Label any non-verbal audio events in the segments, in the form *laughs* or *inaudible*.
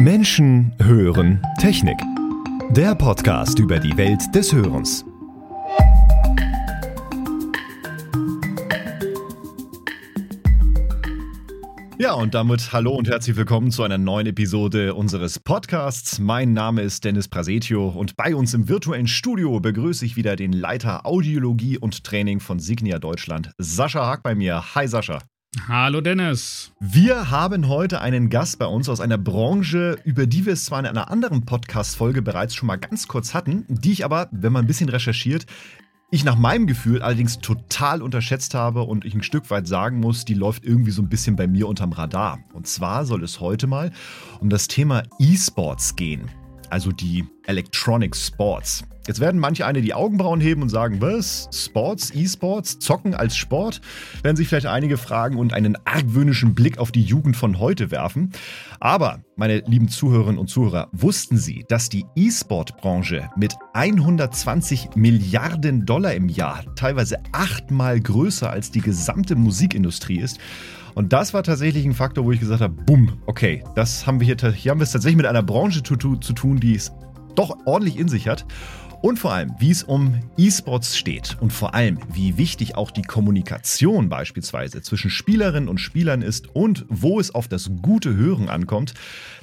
Menschen hören Technik. Der Podcast über die Welt des Hörens. Ja, und damit hallo und herzlich willkommen zu einer neuen Episode unseres Podcasts. Mein Name ist Dennis Prasetio und bei uns im virtuellen Studio begrüße ich wieder den Leiter Audiologie und Training von Signia Deutschland, Sascha Haag bei mir. Hi Sascha. Hallo Dennis. Wir haben heute einen Gast bei uns aus einer Branche, über die wir es zwar in einer anderen Podcast-Folge bereits schon mal ganz kurz hatten, die ich aber, wenn man ein bisschen recherchiert, ich nach meinem Gefühl allerdings total unterschätzt habe und ich ein Stück weit sagen muss, die läuft irgendwie so ein bisschen bei mir unterm Radar. Und zwar soll es heute mal um das Thema E-Sports gehen, also die Electronic Sports. Jetzt werden manche eine die Augenbrauen heben und sagen, was? Sports, E-Sports, Zocken als Sport? Werden sich vielleicht einige fragen und einen argwöhnischen Blick auf die Jugend von heute werfen. Aber, meine lieben Zuhörerinnen und Zuhörer, wussten Sie, dass die E-Sport-Branche mit 120 Milliarden Dollar im Jahr teilweise achtmal größer als die gesamte Musikindustrie ist? Und das war tatsächlich ein Faktor, wo ich gesagt habe, bumm, okay, das haben wir hier, hier haben wir es tatsächlich mit einer Branche zu, zu tun, die es doch ordentlich in sich hat und vor allem, wie es um E-Sports steht und vor allem, wie wichtig auch die Kommunikation beispielsweise zwischen Spielerinnen und Spielern ist und wo es auf das gute Hören ankommt.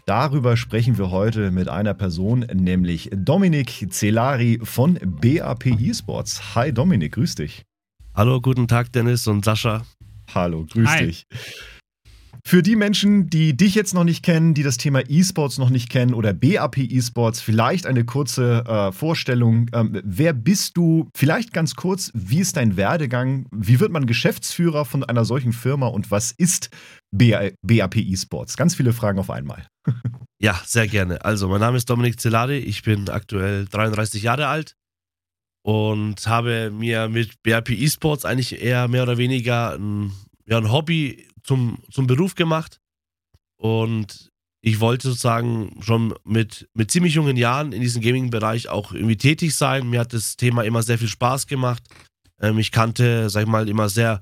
Darüber sprechen wir heute mit einer Person, nämlich Dominik Celari von BAP eSports. Hi Dominik, grüß dich. Hallo, guten Tag Dennis und Sascha. Hallo, grüß Hi. dich. Für die Menschen, die dich jetzt noch nicht kennen, die das Thema E-Sports noch nicht kennen oder BAP E-Sports, vielleicht eine kurze äh, Vorstellung. Ähm, wer bist du? Vielleicht ganz kurz, wie ist dein Werdegang? Wie wird man Geschäftsführer von einer solchen Firma und was ist BAP E-Sports? Ganz viele Fragen auf einmal. *laughs* ja, sehr gerne. Also, mein Name ist Dominik Zeladi. Ich bin aktuell 33 Jahre alt und habe mir mit BAP E-Sports eigentlich eher mehr oder weniger ein, ja, ein Hobby zum, zum Beruf gemacht und ich wollte sozusagen schon mit, mit ziemlich jungen Jahren in diesem Gaming-Bereich auch irgendwie tätig sein. Mir hat das Thema immer sehr viel Spaß gemacht. Ähm, ich kannte, sag ich mal, immer sehr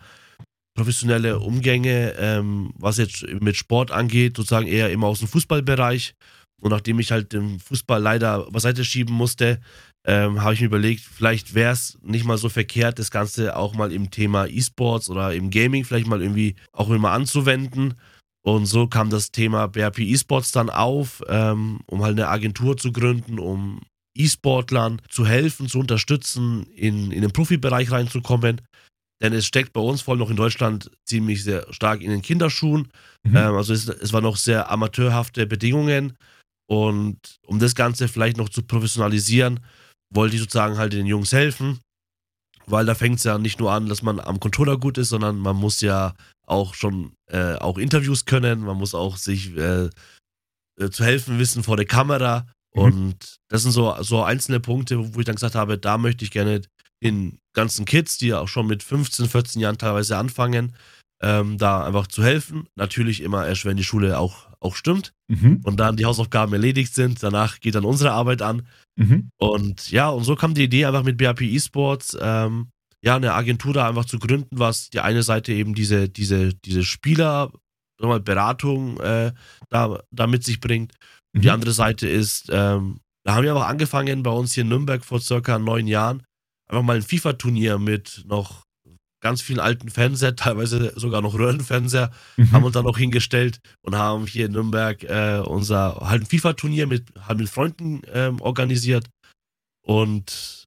professionelle Umgänge, ähm, was jetzt mit Sport angeht, sozusagen eher immer aus dem Fußballbereich. Und nachdem ich halt den Fußball leider beiseite schieben musste, ähm, habe ich mir überlegt, vielleicht wäre es nicht mal so verkehrt, das Ganze auch mal im Thema E-Sports oder im Gaming vielleicht mal irgendwie auch immer anzuwenden. Und so kam das Thema BRP E-Sports dann auf, ähm, um halt eine Agentur zu gründen, um E-Sportlern zu helfen, zu unterstützen, in, in den Profibereich reinzukommen. Denn es steckt bei uns, vor allem noch in Deutschland, ziemlich sehr stark in den Kinderschuhen. Mhm. Ähm, also es, es waren noch sehr amateurhafte Bedingungen. Und um das Ganze vielleicht noch zu professionalisieren, wollte ich sozusagen halt den Jungs helfen, weil da fängt es ja nicht nur an, dass man am Controller gut ist, sondern man muss ja auch schon äh, auch Interviews können, man muss auch sich äh, äh, zu helfen wissen vor der Kamera. Mhm. Und das sind so, so einzelne Punkte, wo ich dann gesagt habe, da möchte ich gerne den ganzen Kids, die ja auch schon mit 15, 14 Jahren teilweise anfangen, ähm, da einfach zu helfen. Natürlich immer erst, wenn die Schule auch, auch stimmt mhm. und dann die Hausaufgaben erledigt sind. Danach geht dann unsere Arbeit an. Mhm. Und ja, und so kam die Idee einfach mit BAP Esports, ähm, ja, eine Agentur da einfach zu gründen, was die eine Seite eben diese, diese, diese Spieler, mal Beratung äh, da, da mit sich bringt. Und mhm. die andere Seite ist, ähm, da haben wir aber angefangen bei uns hier in Nürnberg vor circa neun Jahren, einfach mal ein FIFA-Turnier mit noch ganz vielen alten Fernseher, *laughs* teilweise sogar noch Röhrenfernseher, mhm. haben uns dann noch hingestellt und haben hier in Nürnberg äh, unser halt ein FIFA-Turnier mit, halt mit Freunden ähm, organisiert. Und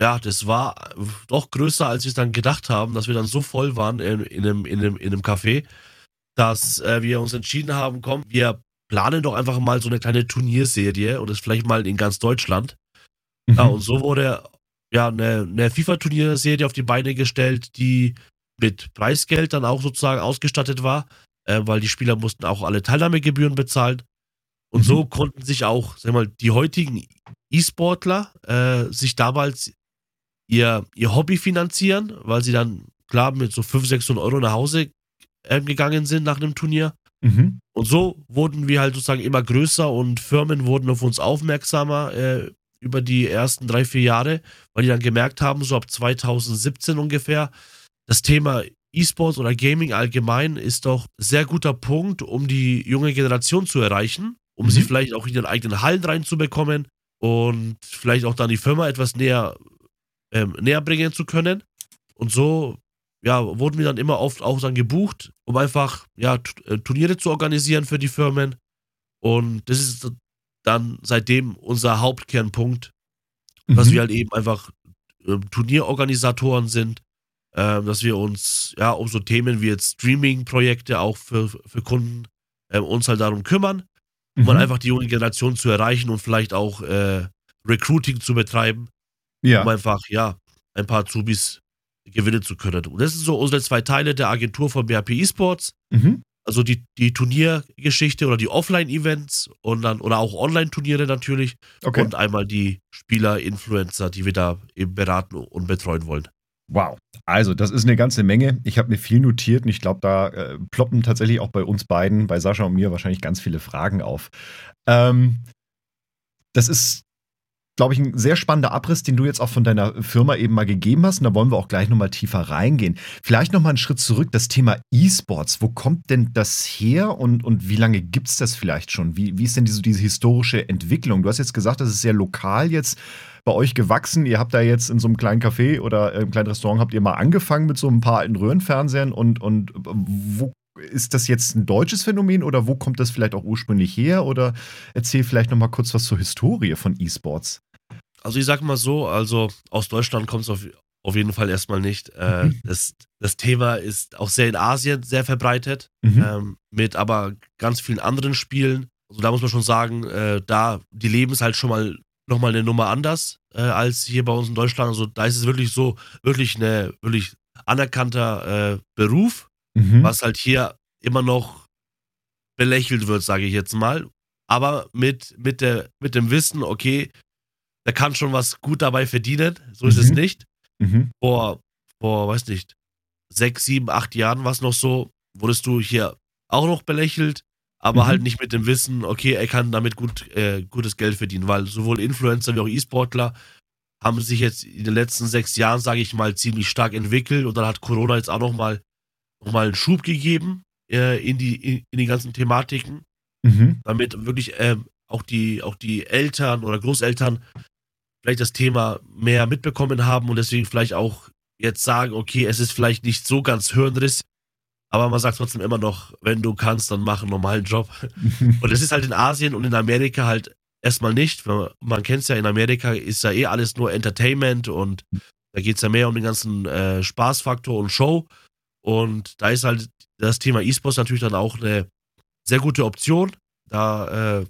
ja, das war doch größer, als wir es dann gedacht haben, dass wir dann so voll waren in, in, einem, in, einem, in einem Café, dass äh, wir uns entschieden haben, komm, wir planen doch einfach mal so eine kleine Turnierserie und das vielleicht mal in ganz Deutschland. Mhm. Ja, und so wurde ja, eine, eine FIFA-Turnierserie auf die Beine gestellt, die mit Preisgeld dann auch sozusagen ausgestattet war, äh, weil die Spieler mussten auch alle Teilnahmegebühren bezahlen. Und mhm. so konnten sich auch, sag mal, die heutigen E-Sportler äh, sich damals ihr, ihr Hobby finanzieren, weil sie dann, klar, mit so 500, 600 Euro nach Hause äh, gegangen sind nach einem Turnier. Mhm. Und so wurden wir halt sozusagen immer größer und Firmen wurden auf uns aufmerksamer äh, über die ersten drei, vier Jahre, weil die dann gemerkt haben, so ab 2017 ungefähr, das Thema E-Sports oder Gaming allgemein ist doch sehr guter Punkt, um die junge Generation zu erreichen. um mhm. sie vielleicht auch in ihren eigenen Hallen reinzubekommen und vielleicht auch dann die Firma etwas näher, ähm, näher bringen zu können. Und so ja, wurden wir dann immer oft auch dann gebucht, um einfach ja, äh, Turniere zu organisieren für die Firmen. Und das ist dann seitdem unser Hauptkernpunkt, mhm. dass wir halt eben einfach äh, Turnierorganisatoren sind, äh, dass wir uns ja um so Themen wie jetzt Streaming-Projekte auch für, für Kunden äh, uns halt darum kümmern, um halt mhm. einfach die junge Generation zu erreichen und vielleicht auch äh, Recruiting zu betreiben, ja. um einfach ja ein paar Zubis gewinnen zu können. Und das sind so unsere zwei Teile der Agentur von BRP Esports. Mhm. Also die, die Turniergeschichte oder die Offline-Events und dann oder auch Online-Turniere natürlich. Okay. Und einmal die Spieler, Influencer, die wir da eben beraten und betreuen wollen. Wow. Also, das ist eine ganze Menge. Ich habe mir viel notiert und ich glaube, da äh, ploppen tatsächlich auch bei uns beiden, bei Sascha und mir, wahrscheinlich ganz viele Fragen auf. Ähm, das ist glaube ich, ein sehr spannender Abriss, den du jetzt auch von deiner Firma eben mal gegeben hast. Und da wollen wir auch gleich nochmal tiefer reingehen. Vielleicht nochmal einen Schritt zurück, das Thema E-Sports. Wo kommt denn das her und, und wie lange gibt es das vielleicht schon? Wie, wie ist denn diese, diese historische Entwicklung? Du hast jetzt gesagt, das ist sehr lokal jetzt bei euch gewachsen. Ihr habt da jetzt in so einem kleinen Café oder im kleinen Restaurant habt ihr mal angefangen mit so ein paar alten Röhrenfernsehern und, und wo ist das jetzt ein deutsches Phänomen oder wo kommt das vielleicht auch ursprünglich her? Oder erzähl vielleicht noch mal kurz was zur Historie von E-Sports. Also ich sag mal so, also aus Deutschland kommt es auf, auf jeden Fall erstmal nicht. Äh, mhm. das, das Thema ist auch sehr in Asien sehr verbreitet, mhm. ähm, mit aber ganz vielen anderen Spielen. Also da muss man schon sagen, äh, da die leben es halt schon mal nochmal eine Nummer anders äh, als hier bei uns in Deutschland. Also da ist es wirklich so, wirklich eine wirklich anerkannter äh, Beruf mhm. was halt hier immer noch belächelt wird, sage ich jetzt mal. Aber mit, mit, der, mit dem Wissen, okay, der kann schon was gut dabei verdienen, so ist mhm. es nicht. Mhm. Vor, vor, weiß nicht, sechs, sieben, acht Jahren war es noch so, wurdest du hier auch noch belächelt, aber mhm. halt nicht mit dem Wissen, okay, er kann damit gut, äh, gutes Geld verdienen, weil sowohl Influencer wie auch E-Sportler haben sich jetzt in den letzten sechs Jahren, sage ich mal, ziemlich stark entwickelt und dann hat Corona jetzt auch noch mal nochmal einen Schub gegeben äh, in, die, in, in, die ganzen Thematiken, mhm. damit wirklich äh, auch, die, auch die Eltern oder Großeltern vielleicht das Thema mehr mitbekommen haben und deswegen vielleicht auch jetzt sagen, okay, es ist vielleicht nicht so ganz Hirnriss, aber man sagt trotzdem immer noch, wenn du kannst, dann mach einen normalen Job. *laughs* und es ist halt in Asien und in Amerika halt erstmal nicht. Man kennt es ja, in Amerika ist ja eh alles nur Entertainment und da geht es ja mehr um den ganzen äh, Spaßfaktor und Show. Und da ist halt das Thema E-Sports natürlich dann auch eine sehr gute Option. Da äh,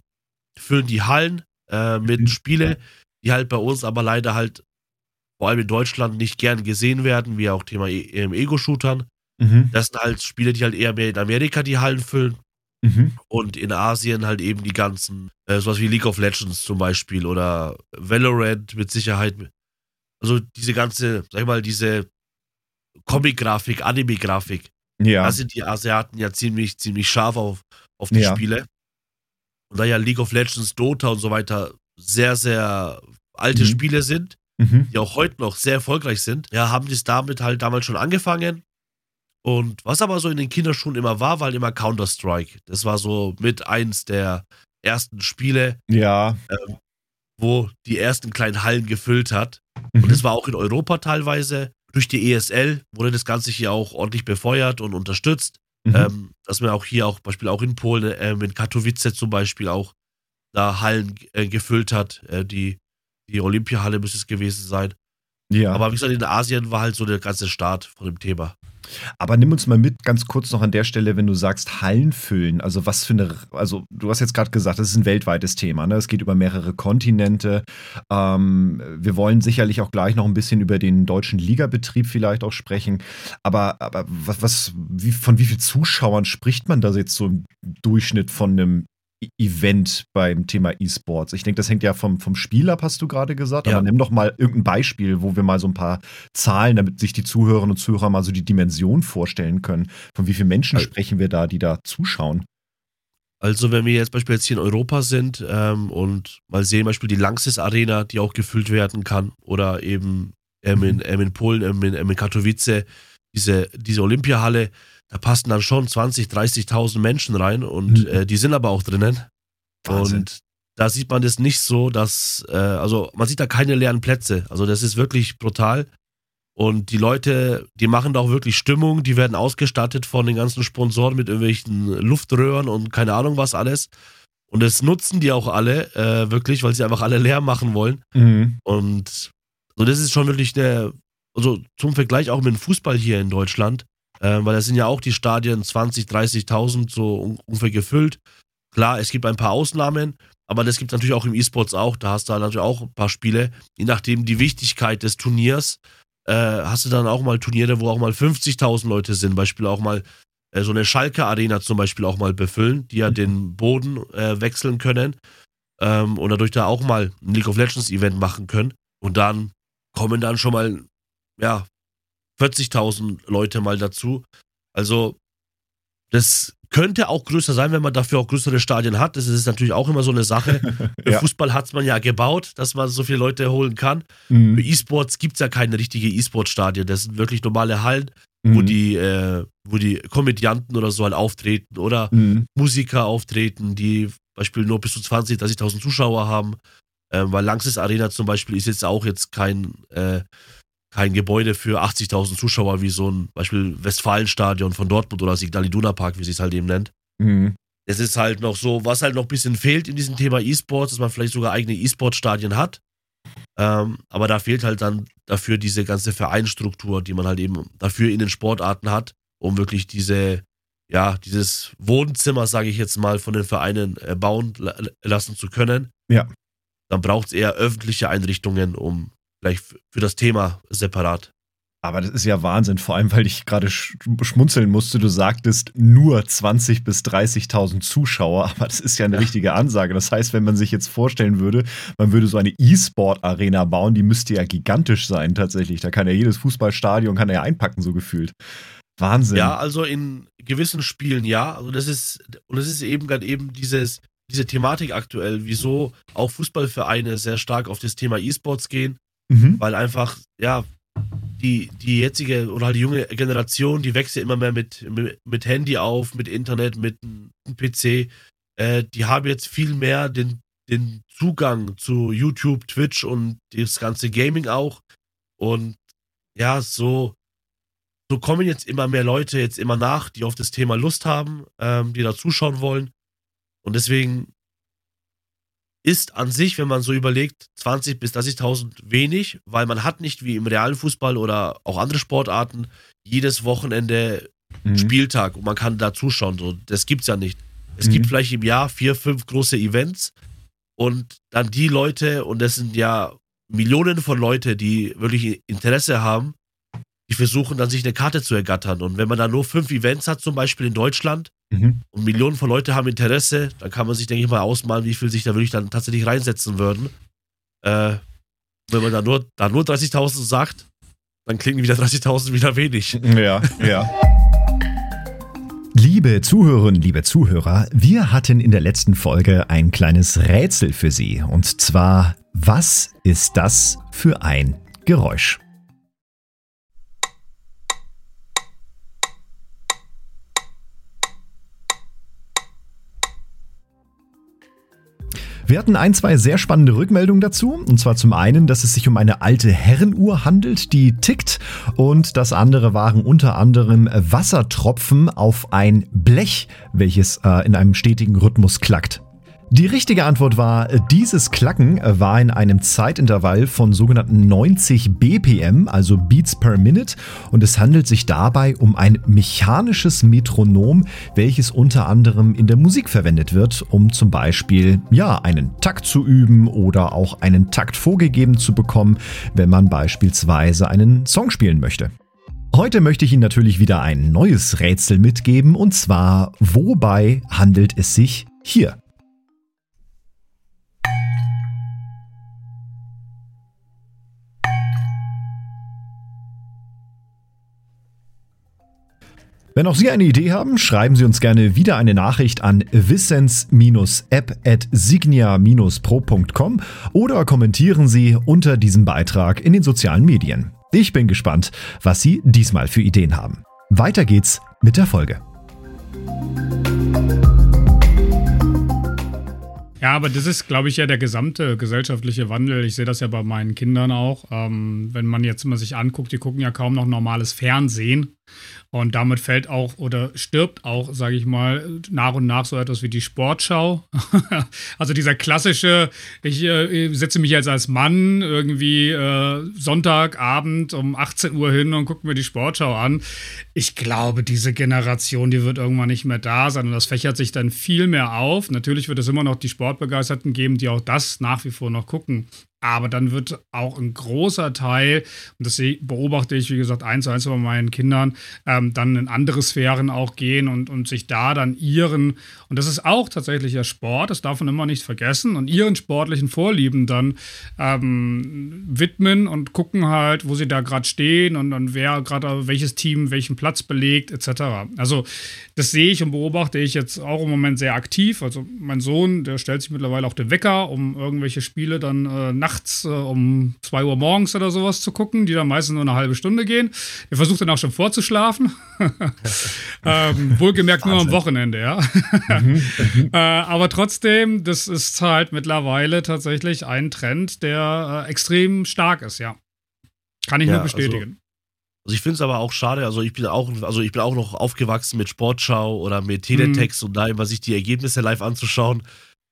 füllen die Hallen äh, mit mhm. Spiele, die halt bei uns aber leider halt vor allem in Deutschland nicht gern gesehen werden, wie auch Thema e Ego-Shootern. Mhm. Das sind halt Spiele, die halt eher mehr in Amerika die Hallen füllen. Mhm. Und in Asien halt eben die ganzen, äh, sowas wie League of Legends zum Beispiel oder Valorant mit Sicherheit. Also diese ganze, sag ich mal, diese Comic-Grafik, Anime-Grafik. Ja. Da sind die Asiaten ja ziemlich, ziemlich scharf auf, auf die ja. Spiele. Und da ja League of Legends, Dota und so weiter sehr, sehr alte mhm. Spiele sind, mhm. die auch heute noch sehr erfolgreich sind, ja, haben die es damit halt damals schon angefangen. Und was aber so in den Kinderschuhen immer war, war halt immer Counter-Strike. Das war so mit eins der ersten Spiele, ja. ähm, wo die ersten kleinen Hallen gefüllt hat. Mhm. Und das war auch in Europa teilweise durch die ESL wurde das Ganze hier auch ordentlich befeuert und unterstützt. Mhm. Ähm, dass man auch hier auch, Beispiel auch in Polen, äh, in Katowice zum Beispiel auch da Hallen äh, gefüllt hat. Äh, die, die Olympiahalle müsste es gewesen sein. Ja. Aber wie gesagt, in Asien war halt so der ganze Start von dem Thema. Aber nimm uns mal mit, ganz kurz noch an der Stelle, wenn du sagst Hallen füllen. Also was für eine, also du hast jetzt gerade gesagt, das ist ein weltweites Thema. Ne? Es geht über mehrere Kontinente. Ähm, wir wollen sicherlich auch gleich noch ein bisschen über den deutschen Ligabetrieb vielleicht auch sprechen. Aber, aber was, was wie, von wie vielen Zuschauern spricht man da jetzt so im Durchschnitt von einem Event beim Thema E-Sports? Ich denke, das hängt ja vom, vom Spiel ab, hast du gerade gesagt. Ja. Aber nimm doch mal irgendein Beispiel, wo wir mal so ein paar Zahlen, damit sich die Zuhörerinnen und Zuhörer mal so die Dimension vorstellen können. Von wie vielen Menschen also, sprechen wir da, die da zuschauen? Also, wenn wir jetzt beispielsweise hier in Europa sind ähm, und mal sehen, Beispiel die Langsys Arena, die auch gefüllt werden kann, oder eben ähm, in, ähm, in Polen, ähm, in, ähm, in Katowice, diese, diese Olympiahalle, da passen dann schon 20, 30.000 Menschen rein und mhm. äh, die sind aber auch drinnen. Wahnsinn. Und da sieht man das nicht so, dass, äh, also man sieht da keine leeren Plätze. Also das ist wirklich brutal. Und die Leute, die machen da auch wirklich Stimmung, die werden ausgestattet von den ganzen Sponsoren mit irgendwelchen Luftröhren und keine Ahnung was alles. Und das nutzen die auch alle, äh, wirklich, weil sie einfach alle leer machen wollen. Mhm. Und so, das ist schon wirklich eine, also zum Vergleich auch mit dem Fußball hier in Deutschland, äh, weil da sind ja auch die Stadien 20, 30.000 so ungefähr gefüllt. Klar, es gibt ein paar Ausnahmen, aber das gibt es natürlich auch im E-Sports auch. Da hast du natürlich auch ein paar Spiele. Je nachdem die Wichtigkeit des Turniers, äh, hast du dann auch mal Turniere, wo auch mal 50.000 Leute sind. Beispiel auch mal äh, so eine Schalke-Arena zum Beispiel auch mal befüllen, die ja mhm. den Boden äh, wechseln können ähm, und dadurch da auch mal ein League of Legends Event machen können. Und dann kommen dann schon mal, ja, 40.000 Leute mal dazu. Also, das könnte auch größer sein, wenn man dafür auch größere Stadien hat. Das ist natürlich auch immer so eine Sache. *laughs* Für ja. Fußball hat es man ja gebaut, dass man so viele Leute holen kann. Mhm. Für E-Sports gibt es ja keine richtige E-Sport-Stadien. Das sind wirklich normale Hallen, mhm. wo, die, äh, wo die Komödianten oder so halt auftreten oder mhm. Musiker auftreten, die Beispiel nur bis zu 20.000, 30.000 Zuschauer haben. Ähm, weil Langsys Arena zum Beispiel ist jetzt auch jetzt kein, äh, kein Gebäude für 80.000 Zuschauer wie so ein Beispiel Westfalenstadion von Dortmund oder Signal Iduna Park, wie sie es halt eben nennt. Mhm. Es ist halt noch so, was halt noch ein bisschen fehlt in diesem Thema E-Sports, dass man vielleicht sogar eigene E-Sport-Stadien hat. Ähm, aber da fehlt halt dann dafür diese ganze Vereinstruktur, die man halt eben dafür in den Sportarten hat, um wirklich diese, ja, dieses Wohnzimmer, sage ich jetzt mal, von den Vereinen äh, bauen lassen zu können. Ja. Dann braucht es eher öffentliche Einrichtungen, um vielleicht für das Thema separat aber das ist ja Wahnsinn, vor allem, weil ich gerade schmunzeln musste. Du sagtest nur 20.000 bis 30.000 Zuschauer, aber das ist ja eine ja. richtige Ansage. Das heißt, wenn man sich jetzt vorstellen würde, man würde so eine E-Sport-Arena bauen, die müsste ja gigantisch sein tatsächlich. Da kann ja jedes Fußballstadion kann ja einpacken, so gefühlt. Wahnsinn. Ja, also in gewissen Spielen ja. Also das ist, und das ist eben gerade eben dieses, diese Thematik aktuell, wieso auch Fußballvereine sehr stark auf das Thema E-Sports gehen. Weil einfach, ja, die, die jetzige oder halt die junge Generation, die wächst ja immer mehr mit, mit, mit Handy auf, mit Internet, mit einem PC. Äh, die haben jetzt viel mehr den, den Zugang zu YouTube, Twitch und das ganze Gaming auch. Und ja, so, so kommen jetzt immer mehr Leute jetzt immer nach, die auf das Thema Lust haben, ähm, die da zuschauen wollen. Und deswegen ist an sich, wenn man so überlegt, 20.000 bis 30.000 wenig, weil man hat nicht wie im realen Fußball oder auch andere Sportarten jedes Wochenende mhm. Spieltag und man kann da zuschauen. So, das gibt's ja nicht. Es mhm. gibt vielleicht im Jahr vier, fünf große Events und dann die Leute, und das sind ja Millionen von Leute, die wirklich Interesse haben, die versuchen dann sich eine Karte zu ergattern. Und wenn man da nur fünf Events hat, zum Beispiel in Deutschland, mhm. und Millionen von Leuten haben Interesse, dann kann man sich, denke ich mal, ausmalen, wie viel sich da wirklich dann tatsächlich reinsetzen würden. Äh, wenn man da nur, da nur 30.000 sagt, dann klingen wieder 30.000 wieder wenig. Ja, ja. Liebe Zuhörerinnen, liebe Zuhörer, wir hatten in der letzten Folge ein kleines Rätsel für Sie. Und zwar, was ist das für ein Geräusch? Wir hatten ein, zwei sehr spannende Rückmeldungen dazu. Und zwar zum einen, dass es sich um eine alte Herrenuhr handelt, die tickt. Und das andere waren unter anderem Wassertropfen auf ein Blech, welches äh, in einem stetigen Rhythmus klackt. Die richtige Antwort war, dieses Klacken war in einem Zeitintervall von sogenannten 90 BPM, also Beats per Minute, und es handelt sich dabei um ein mechanisches Metronom, welches unter anderem in der Musik verwendet wird, um zum Beispiel ja einen Takt zu üben oder auch einen Takt vorgegeben zu bekommen, wenn man beispielsweise einen Song spielen möchte. Heute möchte ich Ihnen natürlich wieder ein neues Rätsel mitgeben, und zwar, wobei handelt es sich hier? Wenn auch Sie eine Idee haben, schreiben Sie uns gerne wieder eine Nachricht an wissens-app.signia-pro.com oder kommentieren Sie unter diesem Beitrag in den sozialen Medien. Ich bin gespannt, was Sie diesmal für Ideen haben. Weiter geht's mit der Folge. Ja, aber das ist, glaube ich, ja der gesamte gesellschaftliche Wandel. Ich sehe das ja bei meinen Kindern auch. Ähm, wenn man jetzt mal sich anguckt, die gucken ja kaum noch normales Fernsehen. Und damit fällt auch oder stirbt auch, sage ich mal, nach und nach so etwas wie die Sportschau. *laughs* also dieser klassische, ich äh, setze mich jetzt als Mann irgendwie äh, Sonntagabend um 18 Uhr hin und gucke mir die Sportschau an. Ich glaube, diese Generation, die wird irgendwann nicht mehr da sein und das fächert sich dann viel mehr auf. Natürlich wird es immer noch die Sportbegeisterten geben, die auch das nach wie vor noch gucken. Aber dann wird auch ein großer Teil, und das beobachte ich, wie gesagt, eins zu eins bei meinen Kindern, ähm, dann in andere Sphären auch gehen und, und sich da dann ihren, und das ist auch tatsächlich der Sport, das darf man immer nicht vergessen, und ihren sportlichen Vorlieben dann ähm, widmen und gucken halt, wo sie da gerade stehen und, und wer gerade welches Team welchen Platz belegt, etc. Also das sehe ich und beobachte ich jetzt auch im Moment sehr aktiv. Also mein Sohn, der stellt sich mittlerweile auch den Wecker, um irgendwelche Spiele dann äh, nachts äh, um 2 Uhr morgens oder sowas zu gucken, die dann meistens nur eine halbe Stunde gehen. Der versucht dann auch schon vorzuschlafen. *laughs* ähm, wohlgemerkt nur am Wochenende, ja. *laughs* Mhm. äh, aber trotzdem, das ist halt mittlerweile tatsächlich ein Trend, der äh, extrem stark ist, ja. Kann ich ja, nur also bestätigen. Also also ich finde es aber auch schade, also ich bin auch, also ich bin auch noch aufgewachsen mit Sportschau oder mit Teletext mhm. und da immer sich die Ergebnisse live anzuschauen.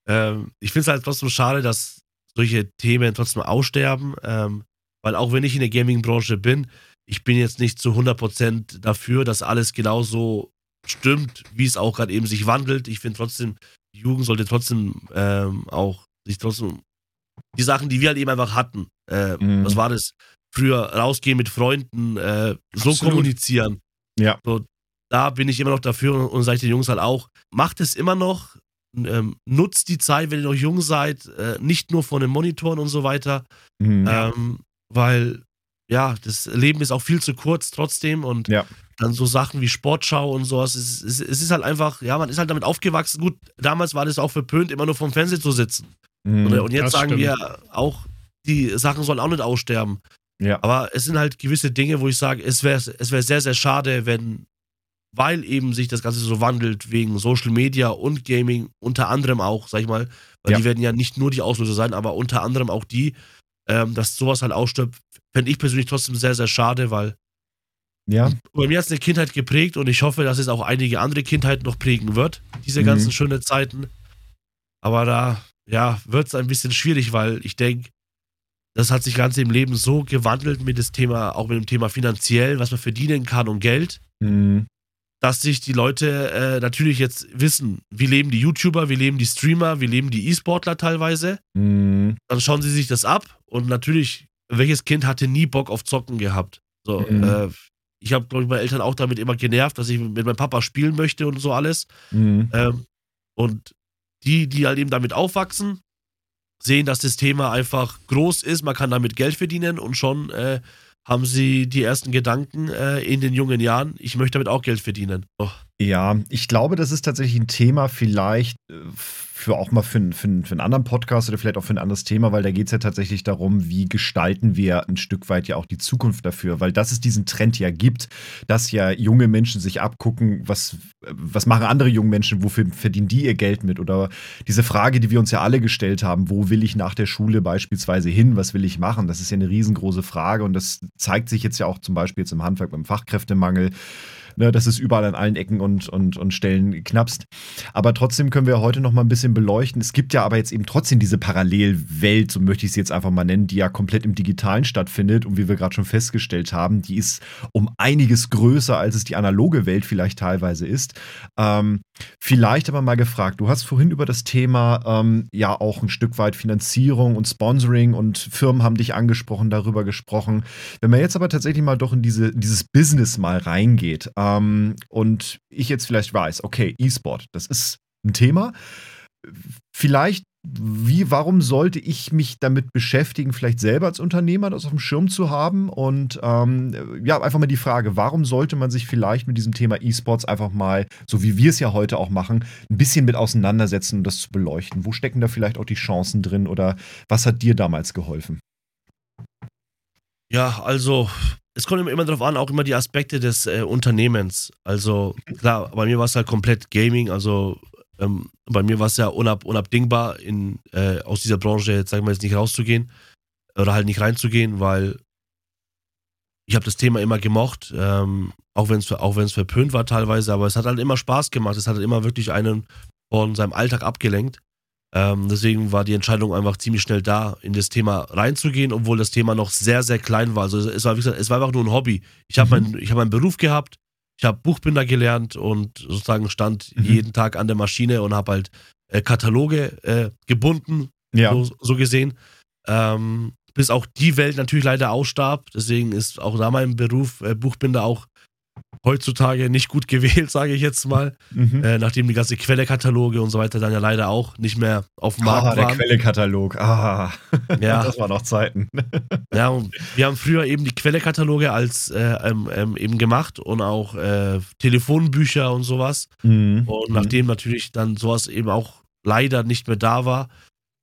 Ähm, ich finde es halt trotzdem schade, dass solche Themen trotzdem aussterben, ähm, weil auch wenn ich in der Gaming-Branche bin, ich bin jetzt nicht zu 100% dafür, dass alles genauso stimmt, wie es auch gerade eben sich wandelt. Ich finde trotzdem, die Jugend sollte trotzdem ähm, auch sich trotzdem die Sachen, die wir halt eben einfach hatten, äh, mhm. was war das? Früher rausgehen mit Freunden, äh, so Absolut. kommunizieren. Ja. So, da bin ich immer noch dafür und sage ich den Jungs halt auch, macht es immer noch, ähm, nutzt die Zeit, wenn ihr noch jung seid, äh, nicht nur von den Monitoren und so weiter, mhm. ähm, weil ja, das Leben ist auch viel zu kurz trotzdem und ja. Dann so Sachen wie Sportschau und sowas, es, es, es, ist halt einfach, ja, man ist halt damit aufgewachsen. Gut, damals war das auch verpönt, immer nur vom Fernseher zu sitzen. Mhm, und, und, jetzt sagen stimmt. wir auch, die Sachen sollen auch nicht aussterben. Ja. Aber es sind halt gewisse Dinge, wo ich sage, es wäre es wär sehr, sehr schade, wenn weil eben sich das Ganze so wandelt wegen Social Media und Gaming, unter anderem auch, sag ich mal, weil ja. die werden ja nicht nur die Auslöser sein, aber unter anderem auch die, ähm, dass sowas halt ausstirbt, fände ich persönlich trotzdem sehr, sehr schade, weil ja. bei mir hat es eine Kindheit geprägt und ich hoffe, dass es auch einige andere Kindheiten noch prägen wird, diese mhm. ganzen schönen Zeiten. Aber da, ja, wird es ein bisschen schwierig, weil ich denke, das hat sich ganz im Leben so gewandelt mit dem Thema, auch mit dem Thema finanziell, was man verdienen kann und Geld. Mhm dass sich die Leute äh, natürlich jetzt wissen, wie leben die YouTuber, wie leben die Streamer, wie leben die E-Sportler teilweise. Mhm. Dann schauen sie sich das ab und natürlich, welches Kind hatte nie Bock auf Zocken gehabt? So, mhm. äh, ich habe, glaube ich, meine Eltern auch damit immer genervt, dass ich mit meinem Papa spielen möchte und so alles. Mhm. Ähm, und die, die halt eben damit aufwachsen, sehen, dass das Thema einfach groß ist, man kann damit Geld verdienen und schon äh, haben sie die ersten Gedanken äh, in den jungen Jahren, ich möchte damit auch Geld verdienen. Oh. Ja, ich glaube, das ist tatsächlich ein Thema vielleicht äh, für auch mal für, für, für einen anderen Podcast oder vielleicht auch für ein anderes Thema, weil da geht es ja tatsächlich darum, wie gestalten wir ein Stück weit ja auch die Zukunft dafür, weil dass es diesen Trend ja gibt, dass ja junge Menschen sich abgucken, was, was machen andere junge Menschen, wofür verdienen die ihr Geld mit? Oder diese Frage, die wir uns ja alle gestellt haben, wo will ich nach der Schule beispielsweise hin, was will ich machen, das ist ja eine riesengroße Frage und das zeigt sich jetzt ja auch zum Beispiel jetzt im Handwerk beim Fachkräftemangel ne, dass es überall an allen Ecken und, und, und Stellen knappst. Aber trotzdem können wir heute noch mal ein bisschen beleuchten. Es gibt ja aber jetzt eben trotzdem diese Parallelwelt, so möchte ich sie jetzt einfach mal nennen, die ja komplett im Digitalen stattfindet. Und wie wir gerade schon festgestellt haben, die ist um einiges größer, als es die analoge Welt vielleicht teilweise ist. Ähm, vielleicht aber mal gefragt, du hast vorhin über das Thema ähm, ja auch ein Stück weit Finanzierung und Sponsoring und Firmen haben dich angesprochen, darüber gesprochen. Wenn man jetzt aber tatsächlich mal doch in diese, dieses Business mal reingeht, ähm, und ich jetzt vielleicht weiß, okay, E-Sport, das ist ein Thema. Vielleicht, wie, warum sollte ich mich damit beschäftigen, vielleicht selber als Unternehmer das auf dem Schirm zu haben? Und ähm, ja, einfach mal die Frage, warum sollte man sich vielleicht mit diesem Thema E-Sports einfach mal, so wie wir es ja heute auch machen, ein bisschen mit auseinandersetzen und das zu beleuchten? Wo stecken da vielleicht auch die Chancen drin oder was hat dir damals geholfen? Ja, also es kommt immer darauf an, auch immer die Aspekte des äh, Unternehmens. Also klar, bei mir war es halt komplett Gaming, also ähm, bei mir war es ja unab, unabdingbar, in, äh, aus dieser Branche, jetzt sagen wir jetzt nicht rauszugehen oder halt nicht reinzugehen, weil ich habe das Thema immer gemocht, ähm, auch wenn es auch wenn's verpönt war teilweise, aber es hat halt immer Spaß gemacht. Es hat halt immer wirklich einen von seinem Alltag abgelenkt. Ähm, deswegen war die Entscheidung einfach ziemlich schnell da, in das Thema reinzugehen, obwohl das Thema noch sehr, sehr klein war. Also es war, wie gesagt, es war einfach nur ein Hobby. Ich habe mhm. meinen hab meinen Beruf gehabt, ich habe Buchbinder gelernt und sozusagen stand mhm. jeden Tag an der Maschine und habe halt äh, Kataloge äh, gebunden, ja. so, so, gesehen. Ähm, bis auch die Welt natürlich leider ausstarb. Deswegen ist auch da mein Beruf äh, Buchbinder auch heutzutage nicht gut *laughs* gewählt, sage ich jetzt mal. Mhm. Äh, nachdem die ganze Quellekataloge und so weiter dann ja leider auch nicht mehr auf dem Markt ah, waren. der Quellekatalog. Ah, *laughs* ja. das waren noch Zeiten. *laughs* ja, und wir haben früher eben die Quellekataloge als äh, ähm, ähm, eben gemacht und auch äh, Telefonbücher und sowas. Mhm. Und nachdem natürlich dann sowas eben auch leider nicht mehr da war,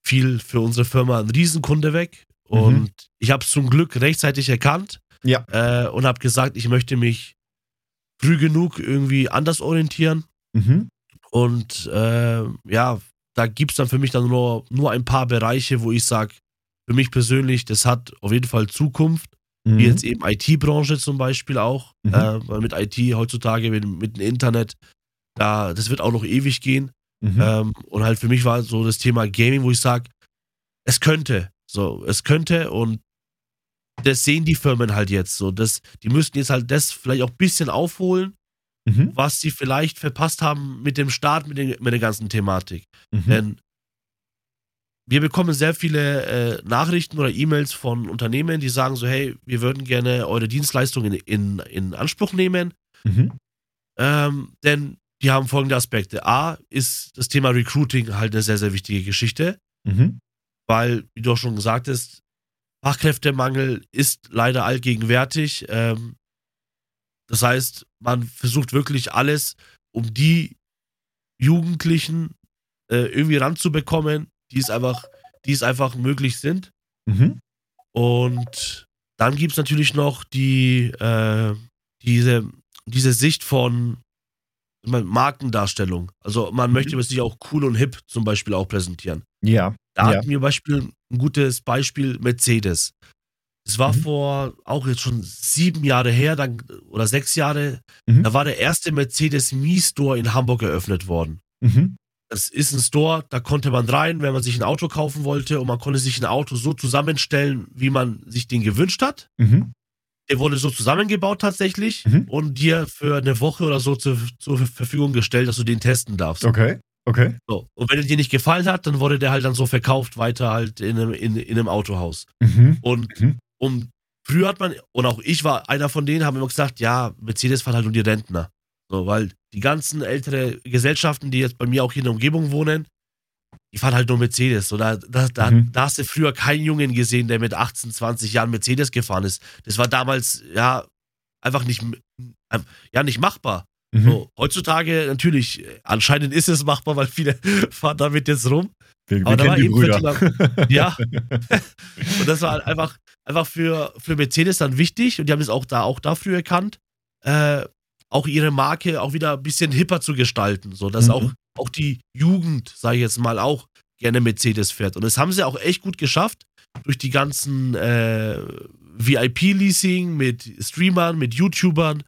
fiel für unsere Firma ein Riesenkunde weg. Mhm. Und mhm. ich habe es zum Glück rechtzeitig erkannt ja. Äh, und habe gesagt, ich möchte mich früh genug irgendwie anders orientieren. Mhm. Und äh, ja, da gibt es dann für mich dann nur, nur ein paar Bereiche, wo ich sage, für mich persönlich, das hat auf jeden Fall Zukunft. Mhm. Wie jetzt eben IT-Branche zum Beispiel auch. Mhm. Äh, mit IT heutzutage, mit, mit dem Internet, da, das wird auch noch ewig gehen. Mhm. Ähm, und halt für mich war so das Thema Gaming, wo ich sage, es könnte. So, es könnte und das sehen die Firmen halt jetzt so. Das, die müssten jetzt halt das vielleicht auch ein bisschen aufholen, mhm. was sie vielleicht verpasst haben mit dem Start, mit, den, mit der ganzen Thematik. Mhm. Denn wir bekommen sehr viele äh, Nachrichten oder E-Mails von Unternehmen, die sagen so, hey, wir würden gerne eure Dienstleistungen in, in, in Anspruch nehmen. Mhm. Ähm, denn die haben folgende Aspekte. A, ist das Thema Recruiting halt eine sehr, sehr wichtige Geschichte. Mhm. Weil, wie du auch schon gesagt hast, Fachkräftemangel ist leider allgegenwärtig. Ähm, das heißt, man versucht wirklich alles, um die Jugendlichen äh, irgendwie ranzubekommen, die es einfach, die es einfach möglich sind. Mhm. Und dann gibt es natürlich noch die, äh, diese, diese Sicht von Markendarstellung. Also man mhm. möchte sich auch cool und hip zum Beispiel auch präsentieren. Ja. Da ja. hat mir Beispiel ein gutes Beispiel Mercedes. Es war mhm. vor auch jetzt schon sieben Jahre her, dann, oder sechs Jahre. Mhm. Da war der erste Mercedes Me Store in Hamburg eröffnet worden. Mhm. Das ist ein Store, da konnte man rein, wenn man sich ein Auto kaufen wollte und man konnte sich ein Auto so zusammenstellen, wie man sich den gewünscht hat. Mhm. Der wurde so zusammengebaut tatsächlich mhm. und dir für eine Woche oder so zur, zur Verfügung gestellt, dass du den testen darfst. Okay. Okay. So. Und wenn er dir nicht gefallen hat, dann wurde der halt dann so verkauft weiter halt in einem, in, in einem Autohaus. Mhm. Und mhm. um früher hat man, und auch ich war einer von denen, haben immer gesagt, ja, Mercedes fahren halt nur die Rentner. So, weil die ganzen ältere Gesellschaften, die jetzt bei mir auch hier in der Umgebung wohnen, die fahren halt nur Mercedes. So, da, da, da, mhm. da hast du früher keinen Jungen gesehen, der mit 18, 20 Jahren Mercedes gefahren ist. Das war damals, ja, einfach nicht, ja, nicht machbar. Mhm. So, heutzutage natürlich, anscheinend ist es machbar, weil viele *laughs* fahren damit jetzt rum. Wir, wir kennen die Brüder. Thema, *laughs* ja. und das war einfach, einfach für, für Mercedes dann wichtig und die haben es auch da auch dafür erkannt, äh, auch ihre Marke auch wieder ein bisschen hipper zu gestalten, so dass mhm. auch, auch die Jugend, sage ich jetzt mal, auch gerne Mercedes fährt. Und das haben sie auch echt gut geschafft durch die ganzen äh, VIP-Leasing mit Streamern, mit YouTubern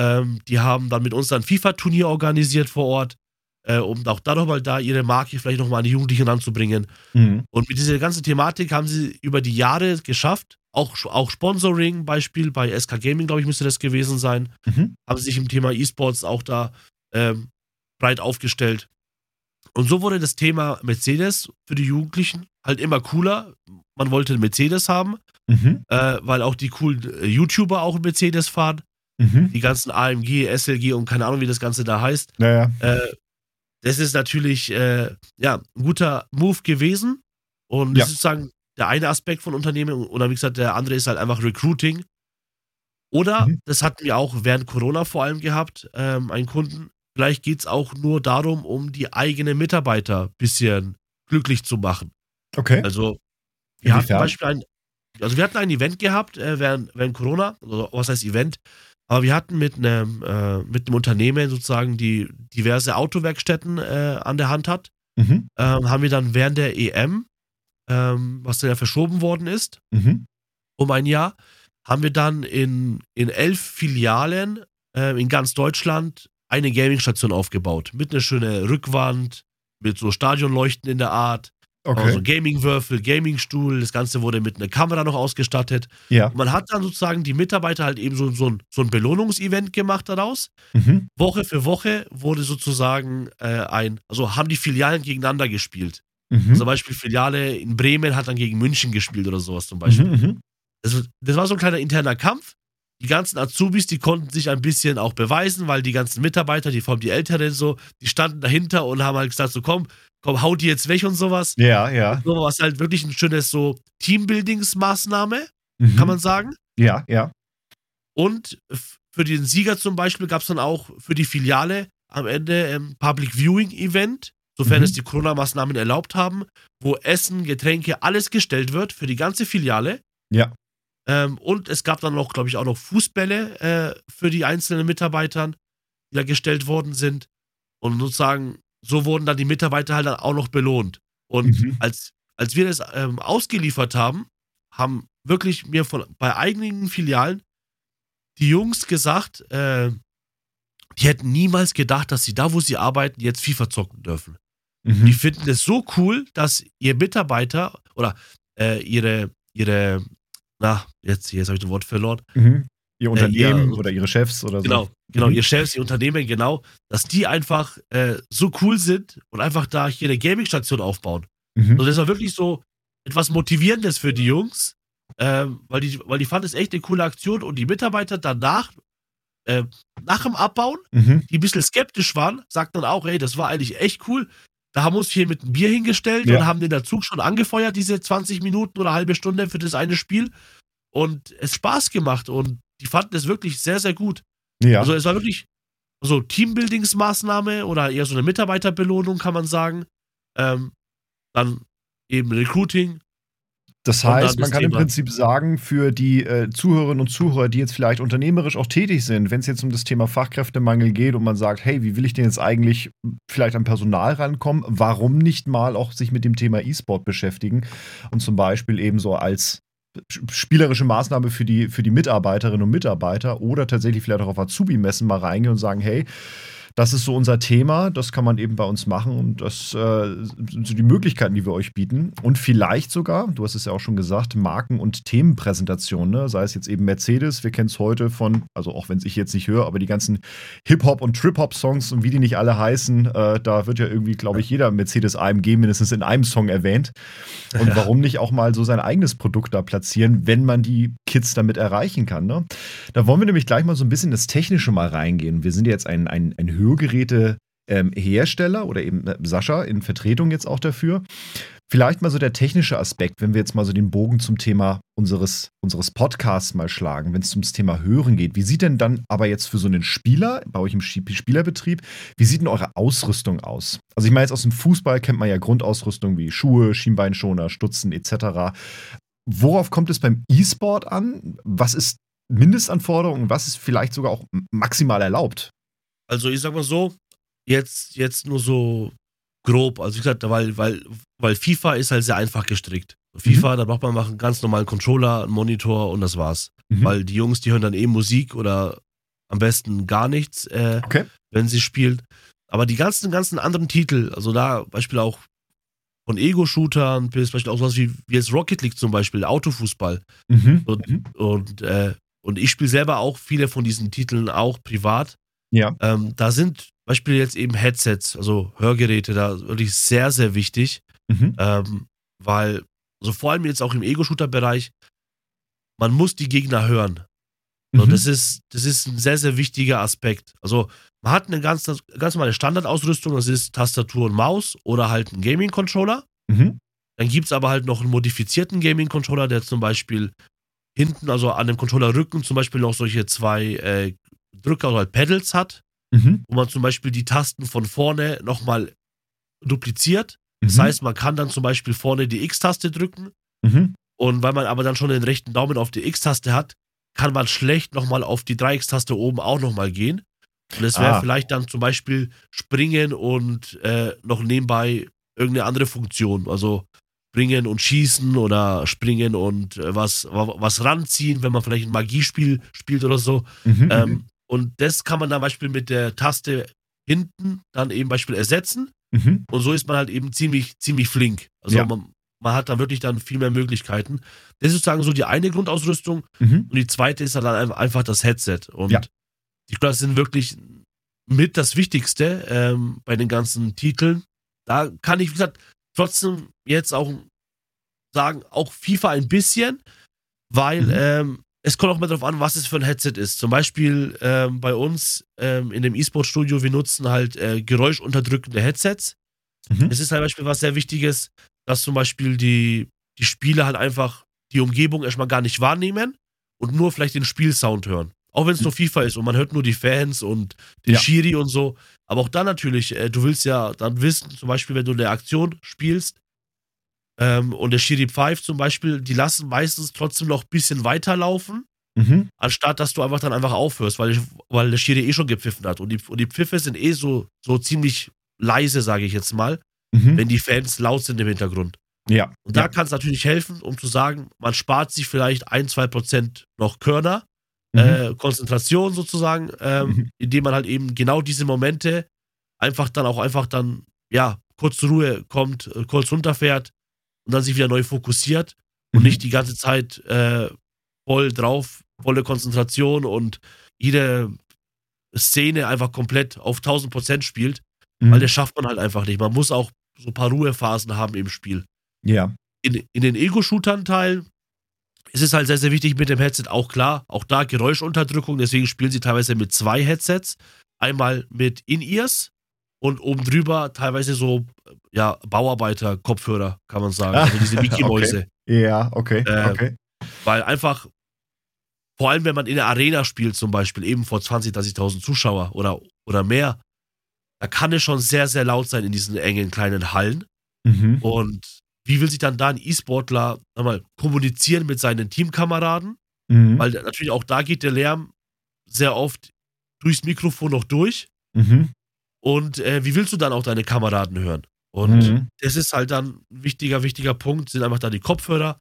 ähm, die haben dann mit uns dann FIFA-Turnier organisiert vor Ort, äh, um auch da nochmal da ihre Marke vielleicht nochmal an die Jugendlichen ranzubringen. Mhm. Und mit dieser ganzen Thematik haben sie über die Jahre geschafft, auch, auch Sponsoring, Beispiel bei SK Gaming, glaube ich, müsste das gewesen sein, mhm. haben sie sich im Thema E-Sports auch da ähm, breit aufgestellt. Und so wurde das Thema Mercedes für die Jugendlichen halt immer cooler. Man wollte einen Mercedes haben, mhm. äh, weil auch die coolen äh, YouTuber auch einen Mercedes fahren. Mhm. Die ganzen AMG, SLG und keine Ahnung, wie das Ganze da heißt. Ja, ja. Äh, das ist natürlich äh, ja, ein guter Move gewesen. Und das ja. ist sozusagen der eine Aspekt von Unternehmen. Oder wie gesagt, der andere ist halt einfach Recruiting. Oder, mhm. das hatten wir auch während Corona vor allem gehabt, ähm, einen Kunden. Vielleicht geht es auch nur darum, um die eigenen Mitarbeiter ein bisschen glücklich zu machen. Okay. Also, wir hatten zum Beispiel ein, also wir hatten ein Event gehabt äh, während, während Corona, also was heißt Event? Aber wir hatten mit einem, äh, mit einem Unternehmen sozusagen, die diverse Autowerkstätten äh, an der Hand hat, Mhm. ähm, haben wir dann während der EM, ähm, was dann ja verschoben worden ist, Mhm. um ein Jahr, haben wir dann in, in elf Filialen äh, in ganz Deutschland eine Gamingstation aufgebaut. Mit einer schönen Rückwand, mit so Stadionleuchten in der Art, Okay. also Gamingwürfel, Gamingstuhl, das Ganze wurde mit einer Kamera noch ausgestattet. ja. Und man hat dann sozusagen die Mitarbeiter halt eben so, so, ein, so ein Belohnungsevent gemacht daraus. Mhm. Woche für Woche wurde sozusagen äh, ein, also haben die Filialen gegeneinander gespielt. Mhm. Zum Beispiel Filiale in Bremen hat dann gegen München gespielt oder sowas zum Beispiel. Mhm. Mhm. Das, das war so ein kleiner interner Kampf. Die ganzen Azubis, die konnten sich ein bisschen auch beweisen, weil die ganzen Mitarbeiter, die vor allem die Älteren so, die standen dahinter und haben halt gesagt so, komm, komm, hau die jetzt weg und sowas. Ja, ja. So was halt wirklich ein schönes so Teambuildingsmaßnahme, Mhm. kann man sagen. Ja, ja. Und für den Sieger zum Beispiel gab es dann auch für die Filiale am Ende ein Public Viewing Event, sofern Mhm. es die Corona-Maßnahmen erlaubt haben, wo Essen, Getränke, alles gestellt wird für die ganze Filiale. Ja. Ähm, und es gab dann noch, glaube ich, auch noch Fußbälle äh, für die einzelnen Mitarbeitern, die da gestellt worden sind. Und sozusagen, so wurden dann die Mitarbeiter halt dann auch noch belohnt. Und Mhm. als, als wir das ähm, ausgeliefert haben, haben wirklich mir von bei einigen Filialen die Jungs gesagt, äh, die hätten niemals gedacht, dass sie da, wo sie arbeiten, jetzt FIFA zocken dürfen. Die Mhm. finden es so cool, dass ihr Mitarbeiter oder äh, ihre, ihre, na, jetzt, jetzt habe ich das Wort verloren. Mhm. Ihr Unternehmen ja, oder ihre Chefs oder so. Genau, genau, Mhm. ihr Chefs, ihr Unternehmen, genau, dass die einfach äh, so cool sind und einfach da hier eine Gaming-Station aufbauen. Mhm. Also das war wirklich so etwas Motivierendes für die Jungs, ähm, weil, die, weil die fanden es echt eine coole Aktion und die Mitarbeiter danach, äh, nach dem Abbauen, Mhm. die ein bisschen skeptisch waren, sagten dann auch, ey, das war eigentlich echt cool. Da haben wir uns hier mit einem Bier hingestellt Ja. und haben den Zug schon angefeuert, diese 20 Minuten oder halbe Stunde für das eine Spiel. Und es Spaß gemacht und die fanden es wirklich sehr, sehr gut. Ja. Also es war wirklich so Teambuildingsmaßnahme oder eher so eine Mitarbeiterbelohnung, kann man sagen. Ähm, dann eben Recruiting. Das heißt, man kann im Thema. Prinzip sagen, für die äh, Zuhörerinnen und Zuhörer, die jetzt vielleicht unternehmerisch auch tätig sind, wenn es jetzt um das Thema Fachkräftemangel geht und man sagt, hey, wie will ich denn jetzt eigentlich vielleicht an Personal rankommen, warum nicht mal auch sich mit dem Thema E-Sport beschäftigen und zum Beispiel eben so als spielerische Maßnahme für die, für die Mitarbeiterinnen und Mitarbeiter oder tatsächlich vielleicht auch auf Azubi-Messen mal reingehen und sagen, hey, das ist so unser Thema, das kann man eben bei uns machen und das äh, sind so die Möglichkeiten, die wir euch bieten. Und vielleicht sogar, du hast es ja auch schon gesagt, Marken- und Themenpräsentationen, ne? sei es jetzt eben Mercedes, wir kennen es heute von, also auch wenn es ich jetzt nicht höre, aber die ganzen Hip-Hop- und Trip-Hop-Songs und wie die nicht alle heißen, äh, da wird ja irgendwie, glaube ich, jeder Mercedes AMG mindestens in einem Song erwähnt. Und Ja. warum nicht auch mal so sein eigenes Produkt da platzieren, wenn man die Kids damit erreichen kann. Ne? Da wollen wir nämlich gleich mal so ein bisschen das Technische mal reingehen. Wir sind jetzt ein, ein, ein Hörgeräte. ähm, oder eben äh, Sascha in Vertretung jetzt auch dafür. Vielleicht mal so der technische Aspekt, wenn wir jetzt mal so den Bogen zum Thema unseres, unseres Podcasts mal schlagen, wenn es ums Thema Hören geht. Wie sieht denn dann aber jetzt für so einen Spieler, bei euch im Spielerbetrieb, wie sieht denn eure Ausrüstung aus? Also ich meine jetzt aus dem Fußball kennt man ja Grundausrüstung wie Schuhe, Schienbeinschoner, Stutzen etc. Worauf kommt es beim E-Sport an? Was ist Mindestanforderung und was ist vielleicht sogar auch maximal erlaubt? Also ich sag mal so, jetzt, jetzt nur so grob. Also wie gesagt, weil, weil, weil FIFA ist halt sehr einfach gestrickt. FIFA, da braucht man mal einen ganz normalen Controller, einen Monitor und das war's. Mhm. Weil die Jungs, die hören dann eh Musik oder am besten gar nichts, äh, Okay. wenn sie spielen. Aber die ganzen, ganzen anderen Titel, also da Beispiel auch von Ego-Shootern bis Beispiel auch sowas wie, wie jetzt Rocket League zum Beispiel, Autofußball. Mhm. Und, Mhm. und, äh, und ich spiele selber auch viele von diesen Titeln auch privat. Ja. Ähm, da sind Beispiel jetzt eben Headsets, also Hörgeräte, da wirklich sehr, sehr wichtig, Mhm. ähm, weil, also vor allem jetzt auch im Ego-Shooter-Bereich, man muss die Gegner hören. So, Mhm. das, ist, das ist ein sehr, sehr wichtiger Aspekt. Also, man hat eine ganz, ganz normale Standardausrüstung, das ist Tastatur und Maus oder halt ein Gaming-Controller. Mhm. Dann gibt es aber halt noch einen modifizierten Gaming-Controller, der zum Beispiel hinten, also an dem Controllerrücken, zum Beispiel noch solche zwei äh, Drücker oder halt Pedals hat, Mhm. wo man zum Beispiel die Tasten von vorne nochmal dupliziert. Das Mhm. heißt, man kann dann zum Beispiel vorne die X-Taste drücken Mhm. und weil man aber dann schon den rechten Daumen auf die X-Taste hat, kann man schlecht nochmal auf die Dreieckstaste oben auch nochmal gehen. Und es wäre Ah. vielleicht dann zum Beispiel springen und äh, noch nebenbei irgendeine andere Funktion. Also springen und schießen oder springen und äh, was, wa- was ranziehen, wenn man vielleicht ein Magiespiel spielt oder so. Mhm. Ähm, und das kann man dann Beispiel mit der Taste hinten dann eben Beispiel ersetzen. Mhm. Und so ist man halt eben ziemlich, ziemlich flink. Also Ja. man, man hat da wirklich dann viel mehr Möglichkeiten. Das ist sozusagen so die eine Grundausrüstung. Mhm. Und die zweite ist dann ein- einfach das Headset. Und Ja. ich glaube, das sind wirklich mit das Wichtigste ähm, bei den ganzen Titeln. Da kann ich, wie gesagt, trotzdem jetzt auch sagen, auch FIFA ein bisschen, weil Mhm. ähm, es kommt auch mal darauf an, was es für ein Headset ist. Zum Beispiel ähm, bei uns ähm, in dem E-Sport-Studio, wir nutzen halt äh, geräuschunterdrückende Headsets. Mhm. Es ist halt Beispiel was sehr Wichtiges, dass zum Beispiel die, die Spieler halt einfach die Umgebung erstmal gar nicht wahrnehmen und nur vielleicht den Spielsound hören. Auch wenn es nur FIFA ist und man hört nur die Fans und den Ja. Schiri und so. Aber auch dann natürlich, äh, du willst ja dann wissen, zum Beispiel, wenn du eine Aktion spielst ähm, und der Schiri pfeift zum Beispiel, die lassen meistens trotzdem noch ein bisschen weiterlaufen, Mhm. anstatt dass du einfach dann einfach aufhörst, weil, weil der Schiri eh schon gepfiffen hat. Und die, und die Pfiffe sind eh so, so ziemlich leise, sage ich jetzt mal Mhm. wenn die Fans laut sind im Hintergrund. Ja. Und da ja. kann es natürlich helfen, um zu sagen, man spart sich vielleicht ein, zwei Prozent noch Körner, Mhm. äh, Konzentration sozusagen, ähm, Mhm. indem man halt eben genau diese Momente einfach dann auch einfach dann, ja, kurz zur Ruhe kommt, äh, kurz runterfährt und dann sich wieder neu fokussiert und Mhm. nicht die ganze Zeit äh, voll drauf, volle Konzentration und jede Szene einfach komplett auf 1000 Prozent spielt, Mhm. weil das schafft man halt einfach nicht. Man muss auch so ein paar Ruhephasen haben im Spiel. ja. In, in den Ego-Shootern-Teilen ist es halt sehr, sehr wichtig mit dem Headset auch klar. Auch da Geräuschunterdrückung, deswegen spielen sie teilweise mit zwei Headsets. Einmal mit In-Ears und oben drüber teilweise so, ja, Bauarbeiter-Kopfhörer, kann man sagen. Also diese *laughs* Mickey-Mäuse. Ja, okay. Äh, okay. Weil einfach, vor allem wenn man in der Arena spielt, zum Beispiel, eben vor 20.000, 30.000 Zuschauer oder, oder mehr, da kann es schon sehr, sehr laut sein in diesen engen kleinen Hallen. Mhm. Und wie will sich dann da ein E-Sportler sag mal, kommunizieren mit seinen Teamkameraden? Mhm. Weil natürlich auch da geht der Lärm sehr oft durchs Mikrofon noch durch. Mhm. Und äh, wie willst du dann auch deine Kameraden hören? Und Mhm. das ist halt dann ein wichtiger, wichtiger Punkt, sind einfach da die Kopfhörer.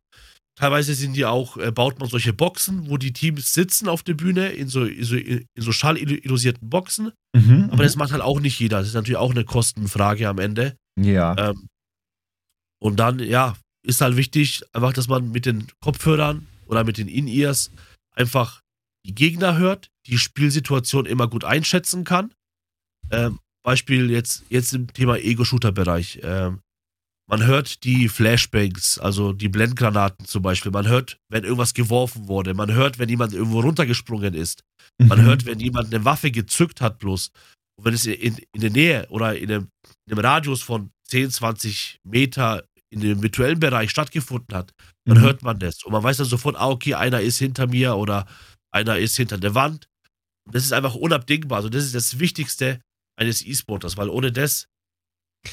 Teilweise sind die auch, äh, baut man solche Boxen, wo die Teams sitzen auf der Bühne, in so, in so, in so schallilusierten Boxen. Mhm. Aber das macht halt auch nicht jeder. Das ist natürlich auch eine Kostenfrage am Ende. ja. Ähm, und dann, ja, ist halt wichtig, einfach, dass man mit den Kopfhörern oder mit den In-Ears einfach die Gegner hört, die Spielsituation immer gut einschätzen kann. Ähm, Beispiel jetzt, jetzt im Thema Ego-Shooter-Bereich. Ähm, man hört die Flashbangs, also die Blendgranaten zum Beispiel. Man hört, wenn irgendwas geworfen wurde. Man hört, wenn jemand irgendwo runtergesprungen ist. Man Mhm. hört, wenn jemand eine Waffe gezückt hat, bloß. Und wenn es in, in der Nähe oder in einem, in einem Radius von 10, 20 Meter in dem virtuellen Bereich stattgefunden hat, dann Mhm. hört man das. Und man weiß dann sofort, ah, okay, einer ist hinter mir oder einer ist hinter der Wand. Und das ist einfach unabdingbar. Also, das ist das Wichtigste eines E-Sporters, weil ohne das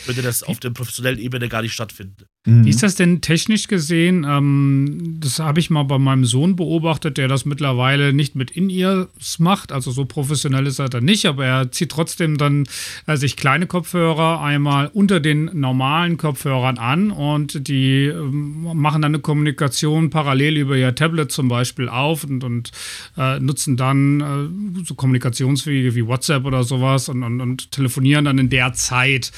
könnte das auf der professionellen Ebene gar nicht stattfinden. Mhm. Wie ist das denn technisch gesehen? Ähm, das habe ich mal bei meinem Sohn beobachtet, der das mittlerweile nicht mit In-Ears macht. Also so professionell ist er dann nicht, aber er zieht trotzdem dann äh, sich kleine Kopfhörer einmal unter den normalen Kopfhörern an und die ähm, machen dann eine Kommunikation parallel über ihr Tablet zum Beispiel auf und, und äh, nutzen dann äh, so Kommunikationswege wie WhatsApp oder sowas und, und, und telefonieren dann in der Zeit.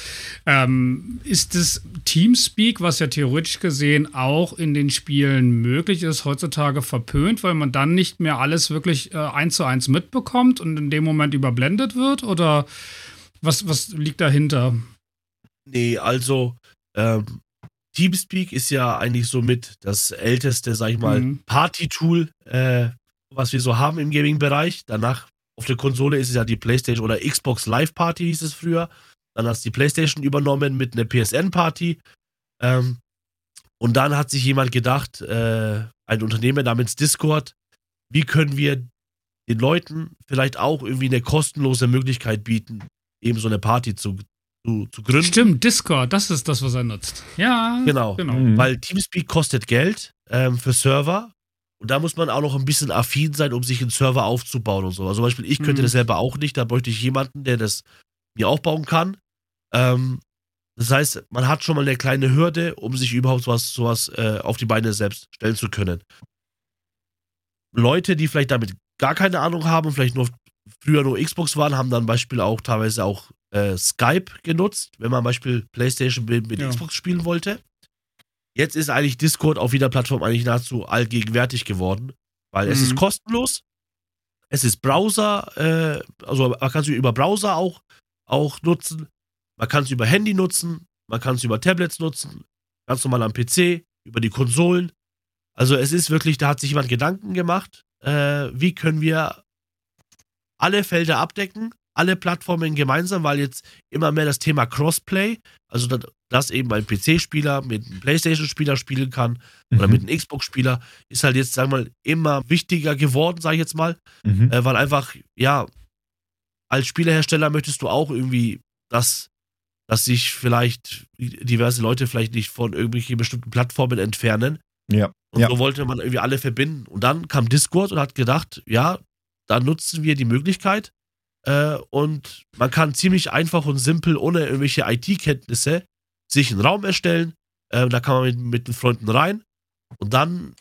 Ähm, ist es Teamspeak, was ja theoretisch gesehen auch in den Spielen möglich ist, heutzutage verpönt, weil man dann nicht mehr alles wirklich äh, eins zu eins mitbekommt und in dem Moment überblendet wird? Oder was, was liegt dahinter? Nee, also ähm, Teamspeak ist ja eigentlich somit das älteste, sag ich mal, Mhm. Party-Tool, äh, was wir so haben im Gaming-Bereich. Danach auf der Konsole ist es ja die PlayStation oder Xbox Live Party hieß es früher. Dann hat es die PlayStation übernommen mit einer PSN-Party. Ähm, und dann hat sich jemand gedacht, äh, ein Unternehmen namens Discord, wie können wir den Leuten vielleicht auch irgendwie eine kostenlose Möglichkeit bieten, eben so eine Party zu, zu, zu gründen. Stimmt, Discord, das ist das, was er nutzt. Ja, Genau. genau. Mhm. Weil Teamspeak kostet Geld ähm, für Server. Und da muss man auch noch ein bisschen affin sein, um sich einen Server aufzubauen und so. Also zum Beispiel, ich könnte Mhm. das selber auch nicht, da bräuchte ich jemanden, der das mir aufbauen kann. Ähm, das heißt, man hat schon mal eine kleine Hürde, um sich überhaupt sowas, sowas äh, auf die Beine selbst stellen zu können. Leute, die vielleicht damit gar keine Ahnung haben vielleicht nur früher nur Xbox waren, haben dann Beispiel auch teilweise auch äh, Skype genutzt, wenn man Beispiel PlayStation mit, mit Ja. Xbox spielen wollte. Jetzt ist eigentlich Discord auf jeder Plattform eigentlich nahezu allgegenwärtig geworden, weil es Mhm. ist kostenlos, es ist Browser, äh, also man kann es über Browser auch, auch nutzen, man kann es über Handy nutzen, man kann es über Tablets nutzen, ganz normal am PC, über die Konsolen. Also es ist wirklich, da hat sich jemand Gedanken gemacht, äh, wie können wir alle Felder abdecken, alle Plattformen gemeinsam, weil jetzt immer mehr das Thema Crossplay, also dass, dass eben ein PC-Spieler mit einem PlayStation-Spieler spielen kann oder Mhm. mit einem Xbox-Spieler, ist halt jetzt, sagen wir mal, immer wichtiger geworden, sage ich jetzt mal, Mhm. äh, weil einfach, ja, als Spielehersteller möchtest du auch irgendwie, dass, dass sich vielleicht diverse Leute vielleicht nicht von irgendwelchen bestimmten Plattformen entfernen. Ja. Und Ja. so wollte man irgendwie alle verbinden. Und dann kam Discord und hat gedacht, ja, da nutzen wir die Möglichkeit. Äh, und man kann ziemlich einfach und simpel, ohne irgendwelche IT-Kenntnisse, sich einen Raum erstellen. Äh, da kann man mit, mit den Freunden rein. Und dann,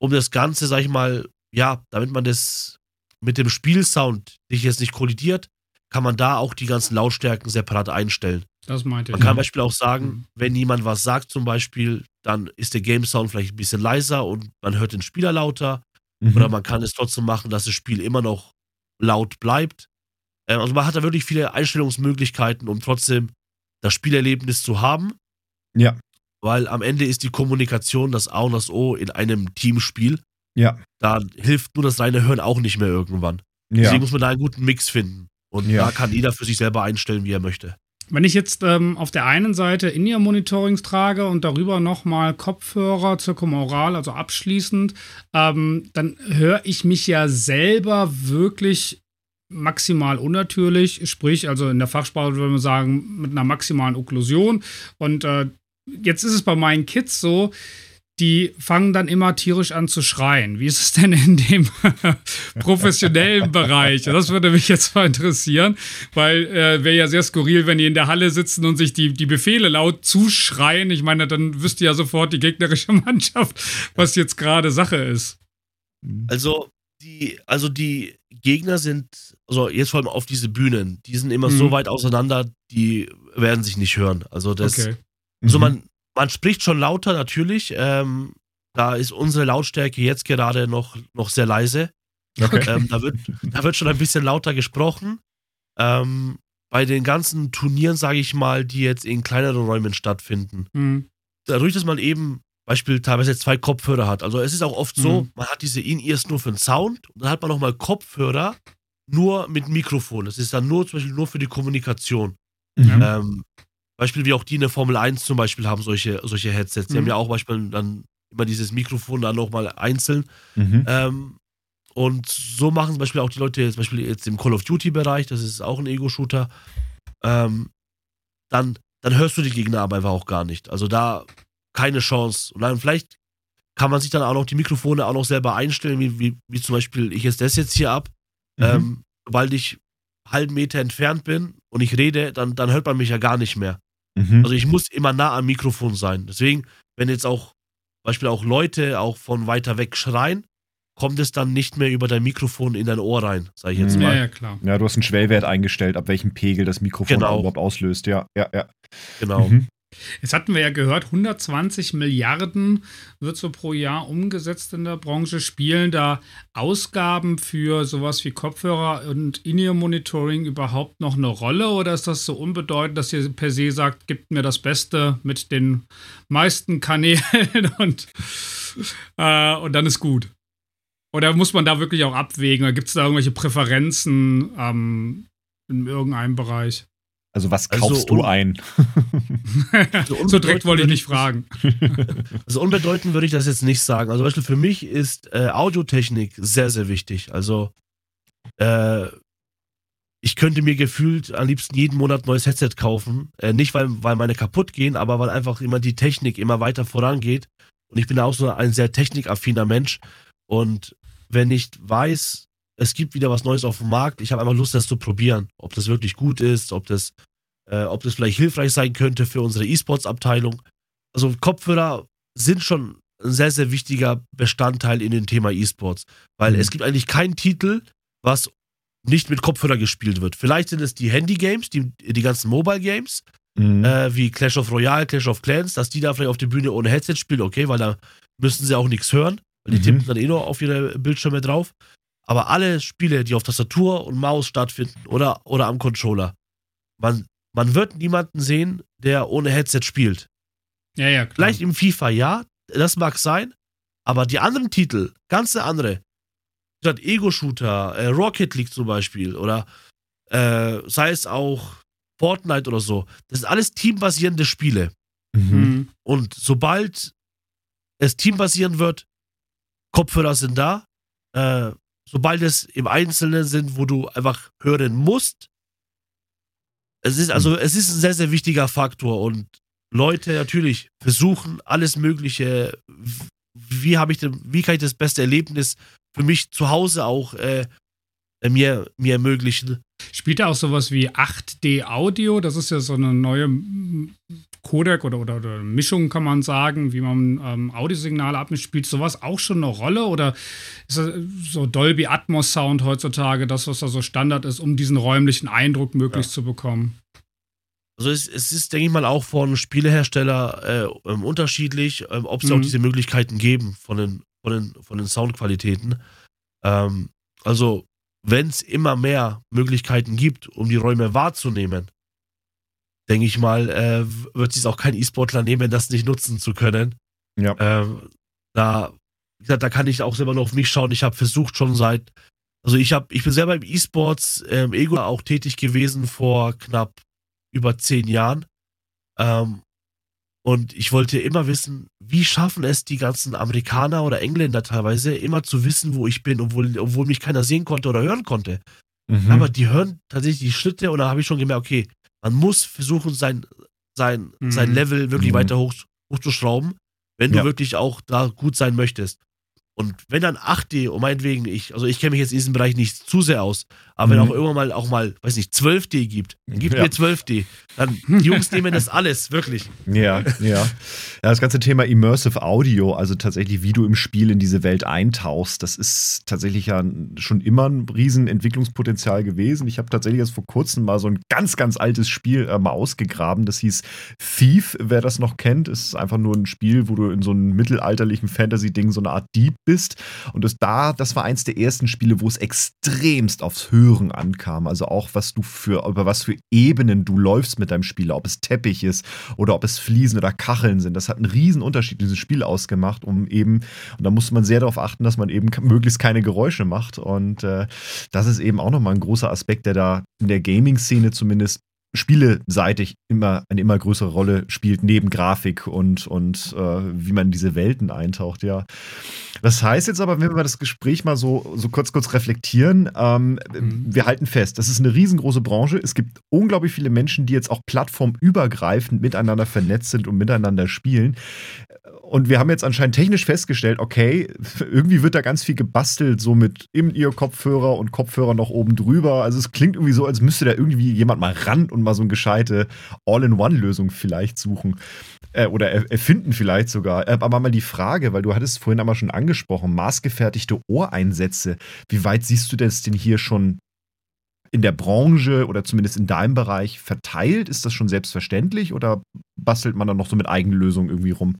um das Ganze, sag ich mal, ja, damit man das mit dem Spielsound sich jetzt nicht kollidiert, kann man da auch die ganzen Lautstärken separat einstellen. Das meinte ich. Man kann zum Beispiel auch sagen, Mhm. wenn jemand was sagt zum Beispiel, dann ist der Game Sound vielleicht ein bisschen leiser und man hört den Spieler lauter. Mhm. Oder man kann es trotzdem machen, dass das Spiel immer noch laut bleibt. Ähm, also man hat da wirklich viele Einstellungsmöglichkeiten, um trotzdem das Spielerlebnis zu haben. Ja. Weil am Ende ist die Kommunikation das A und das O in einem Teamspiel. Ja. Da hilft nur das reine Hören auch nicht mehr irgendwann. Ja. Deswegen muss man da einen guten Mix finden. Und Ja. da kann jeder für sich selber einstellen, wie er möchte. Wenn ich jetzt ähm, auf der einen Seite In-Ear-Monitorings trage und darüber nochmal Kopfhörer zirkumoral, also abschließend, ähm, dann höre ich mich ja selber wirklich maximal unnatürlich, sprich, also in der Fachsprache würde man sagen, mit einer maximalen Okklusion. Und äh, jetzt ist es bei meinen Kids so, die fangen dann immer tierisch an zu schreien. Wie ist es denn in dem *laughs* professionellen Bereich? Das würde mich jetzt mal interessieren, weil äh, wäre ja sehr skurril, wenn die in der Halle sitzen und sich die, die Befehle laut zuschreien. Ich meine, dann wüsste ja sofort die gegnerische *laughs* Mannschaft, was jetzt gerade Sache ist. Also die, also die Gegner sind, also jetzt vor allem auf diese Bühnen, die sind immer Mhm. so weit auseinander, die werden sich nicht hören. Also das, Okay. also Mhm. man, man spricht schon lauter natürlich. Ähm, da ist unsere Lautstärke jetzt gerade noch, noch sehr leise. Okay. Ähm, da, wird, da wird schon ein bisschen lauter gesprochen. Ähm, bei den ganzen Turnieren, sage ich mal, die jetzt in kleineren Räumen stattfinden, Hm. dadurch, dass man eben Beispiel teilweise zwei Kopfhörer hat. Also es ist auch oft so, Mhm. man hat diese In-Ears nur für den Sound und dann hat man nochmal Kopfhörer nur mit Mikrofon. Das ist dann nur zum Beispiel nur für die Kommunikation. Mhm. Ähm, Beispiel wie auch die in der Formel 1 zum Beispiel haben solche, solche Headsets. Die Mhm. haben ja auch Beispiel dann immer dieses Mikrofon dann nochmal einzeln. Mhm. Ähm, und so machen zum Beispiel auch die Leute, zum Beispiel jetzt im Call of Duty-Bereich, das ist auch ein Ego-Shooter, ähm, dann, dann hörst du die Gegner aber einfach auch gar nicht. Also da keine Chance. Und dann vielleicht kann man sich dann auch noch die Mikrofone auch noch selber einstellen, wie, wie, wie zum Beispiel ich jetzt das jetzt hier ab. Mhm. Ähm, sobald ich halben Meter entfernt bin und ich rede, dann, dann hört man mich ja gar nicht mehr. Mhm. Also ich muss immer nah am Mikrofon sein. Deswegen, wenn jetzt auch Beispiel auch Leute auch von weiter weg schreien, kommt es dann nicht mehr über dein Mikrofon in dein Ohr rein, sage ich jetzt Mhm. Ja, mal. ja, klar. Ja, du hast einen Schwellwert eingestellt, ab welchem Pegel das Mikrofon Genau. überhaupt auslöst. Ja, ja, ja. Genau. Mhm. Jetzt hatten wir ja gehört, 120 Milliarden wird so pro Jahr umgesetzt in der Branche. Spielen da Ausgaben für sowas wie Kopfhörer und In-Ear-Monitoring überhaupt noch eine Rolle? Oder ist das so unbedeutend, dass ihr per se sagt, gibt mir das Beste mit den meisten Kanälen *laughs* und, äh, und dann ist gut? Oder muss man da wirklich auch abwägen? Gibt es da irgendwelche Präferenzen ähm, in irgendeinem Bereich? Also, was Also kaufst du un- ein? *laughs* So so direkt wollte ich nicht unbedeutend fragen. *laughs* Also unbedeutend würde ich das jetzt nicht sagen. Also zum Beispiel für mich ist äh, Audiotechnik sehr, sehr wichtig. Also äh, ich könnte mir gefühlt am liebsten jeden Monat ein neues Headset kaufen. Äh, nicht, weil, weil meine kaputt gehen, aber weil einfach immer die Technik immer weiter vorangeht. Und ich bin auch so ein sehr technikaffiner Mensch. Und wenn ich weiß, es gibt wieder was Neues auf dem Markt, ich habe einfach Lust, das zu probieren, ob das wirklich gut ist, ob das, äh, ob das vielleicht hilfreich sein könnte für unsere E-Sports-Abteilung. Also Kopfhörer sind schon ein sehr, sehr wichtiger Bestandteil in dem Thema E-Sports, weil mhm. es gibt eigentlich keinen Titel, was nicht mit Kopfhörer gespielt wird. Vielleicht sind es die Handy-Games, die, die ganzen Mobile-Games, mhm. äh, wie Clash of Royale, Clash of Clans, dass die da vielleicht auf der Bühne ohne Headset spielen, okay, weil da müssen sie auch nichts hören, weil die mhm. tippen dann eh nur auf ihre Bildschirme drauf. Aber alle Spiele, die auf Tastatur und Maus stattfinden oder, oder am Controller, man, man wird niemanden sehen, der ohne Headset spielt. Ja, ja, klar. Vielleicht im FIFA, ja, das mag sein, aber die anderen Titel, ganze andere, Ego-Shooter, äh, Rocket League zum Beispiel oder äh, sei es auch Fortnite oder so, das sind alles teambasierende Spiele. Mhm. mhm. Und sobald es teambasierend wird, Kopfhörer sind da. Äh, sobald es im Einzelnen sind, wo du einfach hören musst, es ist also, mhm. es ist ein sehr, sehr wichtiger Faktor und Leute natürlich versuchen alles Mögliche. Wie habe ich denn, wie kann ich das beste Erlebnis für mich zu Hause auch äh, mir, mir ermöglichen? Spielt da auch sowas wie 8D Audio? Das ist ja so eine neue Codec oder, oder, oder Mischung, kann man sagen, wie man ähm, Audiosignale abmischt. Spielt sowas auch schon eine Rolle? Oder ist das so Dolby Atmos Sound heutzutage das, was da so Standard ist, um diesen räumlichen Eindruck möglichst ja. zu bekommen? Also es, es, ist, denke ich mal, auch von Spielehersteller äh, ähm, unterschiedlich, äh, ob sie mhm. auch diese Möglichkeiten geben von den, von den, von den Soundqualitäten. Ähm, also wenn es immer mehr Möglichkeiten gibt, um die Räume wahrzunehmen, denke ich mal, äh, wird es auch kein E-Sportler nehmen, das nicht nutzen zu können. Ja. Ähm, da, wie gesagt, da kann ich auch selber nur auf mich schauen. Ich habe versucht schon seit, also ich habe, ich bin selber im E-Sports ähm, Ego auch tätig gewesen vor knapp über zehn Jahren. Ähm, und ich wollte immer wissen, wie schaffen es die ganzen Amerikaner oder Engländer teilweise, immer zu wissen, wo ich bin, obwohl, obwohl mich keiner sehen konnte oder hören konnte. Mhm. Aber die hören tatsächlich die Schritte und da habe ich schon gemerkt, okay, man muss versuchen, sein, sein, mhm. sein Level wirklich mhm. weiter hoch, hochzuschrauben, wenn ja. du wirklich auch da gut sein möchtest. Und wenn dann 8D, und meinetwegen, ich, also ich kenne mich jetzt in diesem Bereich nicht zu sehr aus, aber mhm. wenn auch irgendwann mal auch mal, weiß nicht, 12D gibt, dann gib ja. mir 12D. Dann, die Jungs nehmen das alles, wirklich. Ja, ja. Ja, das ganze Thema Immersive Audio, also tatsächlich, wie du im Spiel in diese Welt eintauchst, das ist tatsächlich ja schon immer ein riesen Entwicklungspotenzial gewesen. Ich habe tatsächlich erst vor kurzem mal so ein ganz, ganz altes Spiel äh, mal ausgegraben. Das hieß Thief, wer das noch kennt. Es ist einfach nur ein Spiel, wo du in so einem mittelalterlichen Fantasy-Ding so eine Art Dieb bist. Und das da, das war eins der ersten Spiele, wo es extremst aufs Hören ankam. Also auch, was du für, über was für Ebenen du läufst mit deinem Spieler, ob es Teppich ist oder ob es Fliesen oder Kacheln sind. Das hat einen riesen Unterschied in diesem Spiel ausgemacht, um eben, und da musste man sehr darauf achten, dass man eben möglichst keine Geräusche macht. Und äh, das ist eben auch nochmal ein großer Aspekt, der da in der Gaming-Szene zumindest spieleseitig immer eine immer größere Rolle spielt, neben Grafik und, und äh, wie man in diese Welten eintaucht, ja. Das heißt jetzt aber, wenn wir das Gespräch mal so, so kurz, kurz reflektieren, ähm, mhm. wir halten fest, das ist eine riesengroße Branche. Es gibt unglaublich viele Menschen, die jetzt auch plattformübergreifend miteinander vernetzt sind und miteinander spielen. Und wir haben jetzt anscheinend technisch festgestellt, okay, *laughs* irgendwie wird da ganz viel gebastelt, so mit im ihr Kopfhörer und Kopfhörer noch oben drüber. Also es klingt irgendwie so, als müsste da irgendwie jemand mal ran und mal so eine gescheite All-in-One-Lösung vielleicht suchen. Äh, oder erfinden vielleicht sogar. Äh, aber mal die Frage, weil du hattest vorhin einmal schon angesprochen, maßgefertigte Ohreinsätze. Wie weit siehst du das denn hier schon in der Branche oder zumindest in deinem Bereich verteilt? Ist das schon selbstverständlich oder bastelt man dann noch so mit eigenen Lösungen irgendwie rum?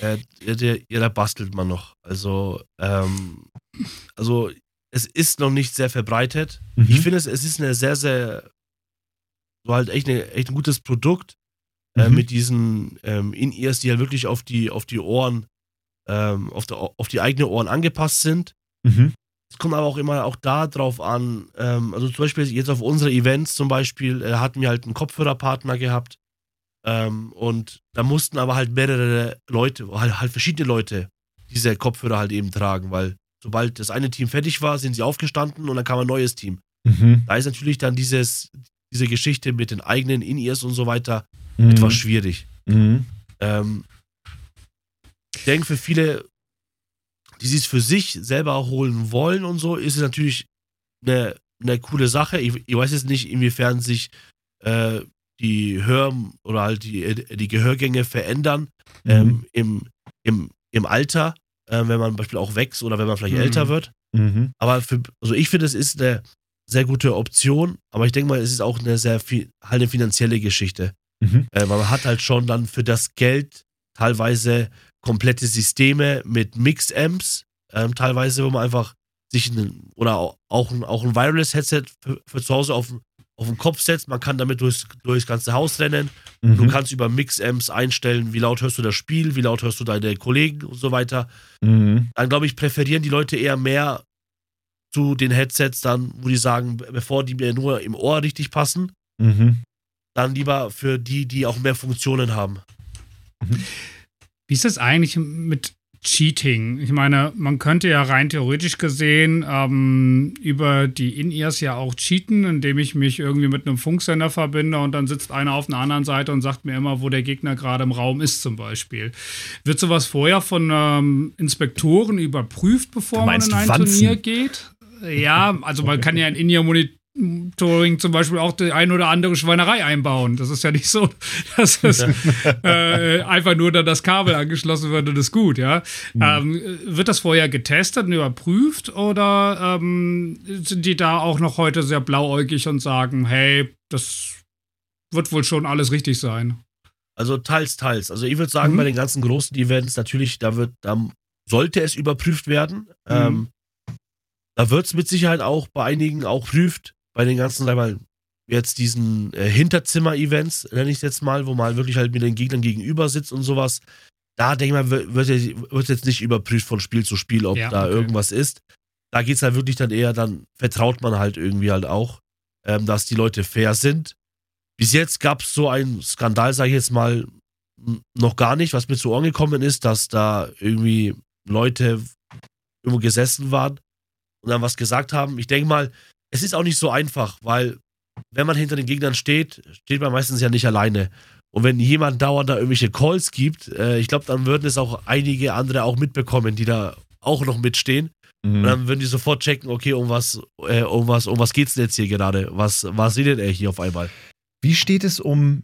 Äh, der, ja, da bastelt man noch. Also, ähm, also es ist noch nicht sehr verbreitet. Mhm. Ich finde, es, es ist eine sehr, sehr, so halt echt, eine, echt ein gutes Produkt äh, mhm. mit diesen ähm, In-Ears, die halt wirklich auf die, auf die Ohren, ähm, auf, der, auf die eigenen Ohren angepasst sind. Mhm. Es kommt aber auch immer auch da drauf an, ähm, also zum Beispiel jetzt auf unsere Events zum Beispiel, äh, hatten wir halt einen Kopfhörerpartner gehabt, ähm, und da mussten aber halt mehrere Leute, halt, halt verschiedene Leute diese Kopfhörer halt eben tragen, weil sobald das eine Team fertig war, sind sie aufgestanden und dann kam ein neues Team. Mhm. Da ist natürlich dann dieses, diese Geschichte mit den eigenen In-Ears und so weiter mhm. etwas schwierig. Mhm. Ähm, ich denke, für viele die sie es für sich selber holen wollen und so, ist es natürlich eine, eine coole Sache. Ich, ich weiß jetzt nicht, inwiefern sich äh, die Hör- oder halt die, die Gehörgänge verändern Mhm. ähm, im, im, im Alter, äh, wenn man zum Beispiel auch wächst oder wenn man vielleicht Mhm. älter wird. Mhm. Aber für, also ich finde, es ist eine sehr gute Option, aber ich denke mal, es ist auch eine sehr viel, halt eine finanzielle Geschichte. Mhm. Äh, man hat halt schon dann für das Geld teilweise komplette Systeme mit Mix-Amps, ähm, teilweise, wo man einfach sich einen, oder auch, auch ein, auch ein Wireless-Headset für, für zu Hause auf, auf den Kopf setzt. Man kann damit durchs, durchs ganze Haus rennen. Du Mhm. kannst über Mix-Amps einstellen, wie laut hörst du das Spiel, wie laut hörst du deine Kollegen und so weiter. Mhm. Dann glaube ich, präferieren die Leute eher mehr zu den Headsets dann, wo die sagen, bevor die mir nur im Ohr richtig passen, Mhm. dann lieber für die, die auch mehr Funktionen haben. Wie ist das eigentlich mit Cheating? Ich meine, man könnte ja rein theoretisch gesehen ähm, über die In-Ears ja auch cheaten, indem ich mich irgendwie mit einem Funksender verbinde und dann sitzt einer auf einer anderen Seite und sagt mir immer, wo der Gegner gerade im Raum ist, zum Beispiel. Wird sowas vorher von ähm, Inspektoren überprüft, bevor man in ein Wanzen? Turnier geht? Ja, also man kann ja in In-Ear-Monitoring zum Beispiel auch die ein oder andere Schweinerei einbauen. Das ist ja nicht so, *laughs* dass es äh, einfach nur dann das Kabel angeschlossen wird und ist gut, ja. Ähm, wird das vorher getestet und überprüft oder ähm, sind die da auch noch heute sehr blauäugig und sagen, hey, das wird wohl schon alles richtig sein? Also teils, teils. Also ich würde sagen, Mhm. bei den ganzen großen Events natürlich, da wird, da sollte es überprüft werden. Mhm. Ähm, da wird es mit Sicherheit auch bei einigen auch prüft. Bei den ganzen, sag mal, jetzt diesen äh, Hinterzimmer-Events, nenne ich es jetzt mal, wo man wirklich halt mit den Gegnern gegenüber sitzt und sowas. Da denke ich mal, wird, wird, jetzt nicht überprüft von Spiel zu Spiel, ob Ja, da okay. irgendwas ist. Da geht es halt wirklich dann eher, dann vertraut man halt irgendwie halt auch, ähm, dass die Leute fair sind. Bis jetzt gab es so einen Skandal, sage ich jetzt mal, noch gar nicht, was mir zu Ohren gekommen ist, dass da irgendwie Leute irgendwo gesessen waren und dann was gesagt haben. Ich denke mal, es ist auch nicht so einfach, weil wenn man hinter den Gegnern steht, steht man meistens ja nicht alleine. Und wenn jemand dauernd da irgendwelche Calls gibt, äh, ich glaube, dann würden es auch einige andere auch mitbekommen, die da auch noch mitstehen. Und Mhm. dann würden die sofort checken, okay, um was, äh, um was, um was geht's denn jetzt hier gerade? Was, was redet er hier auf einmal? Wie steht es um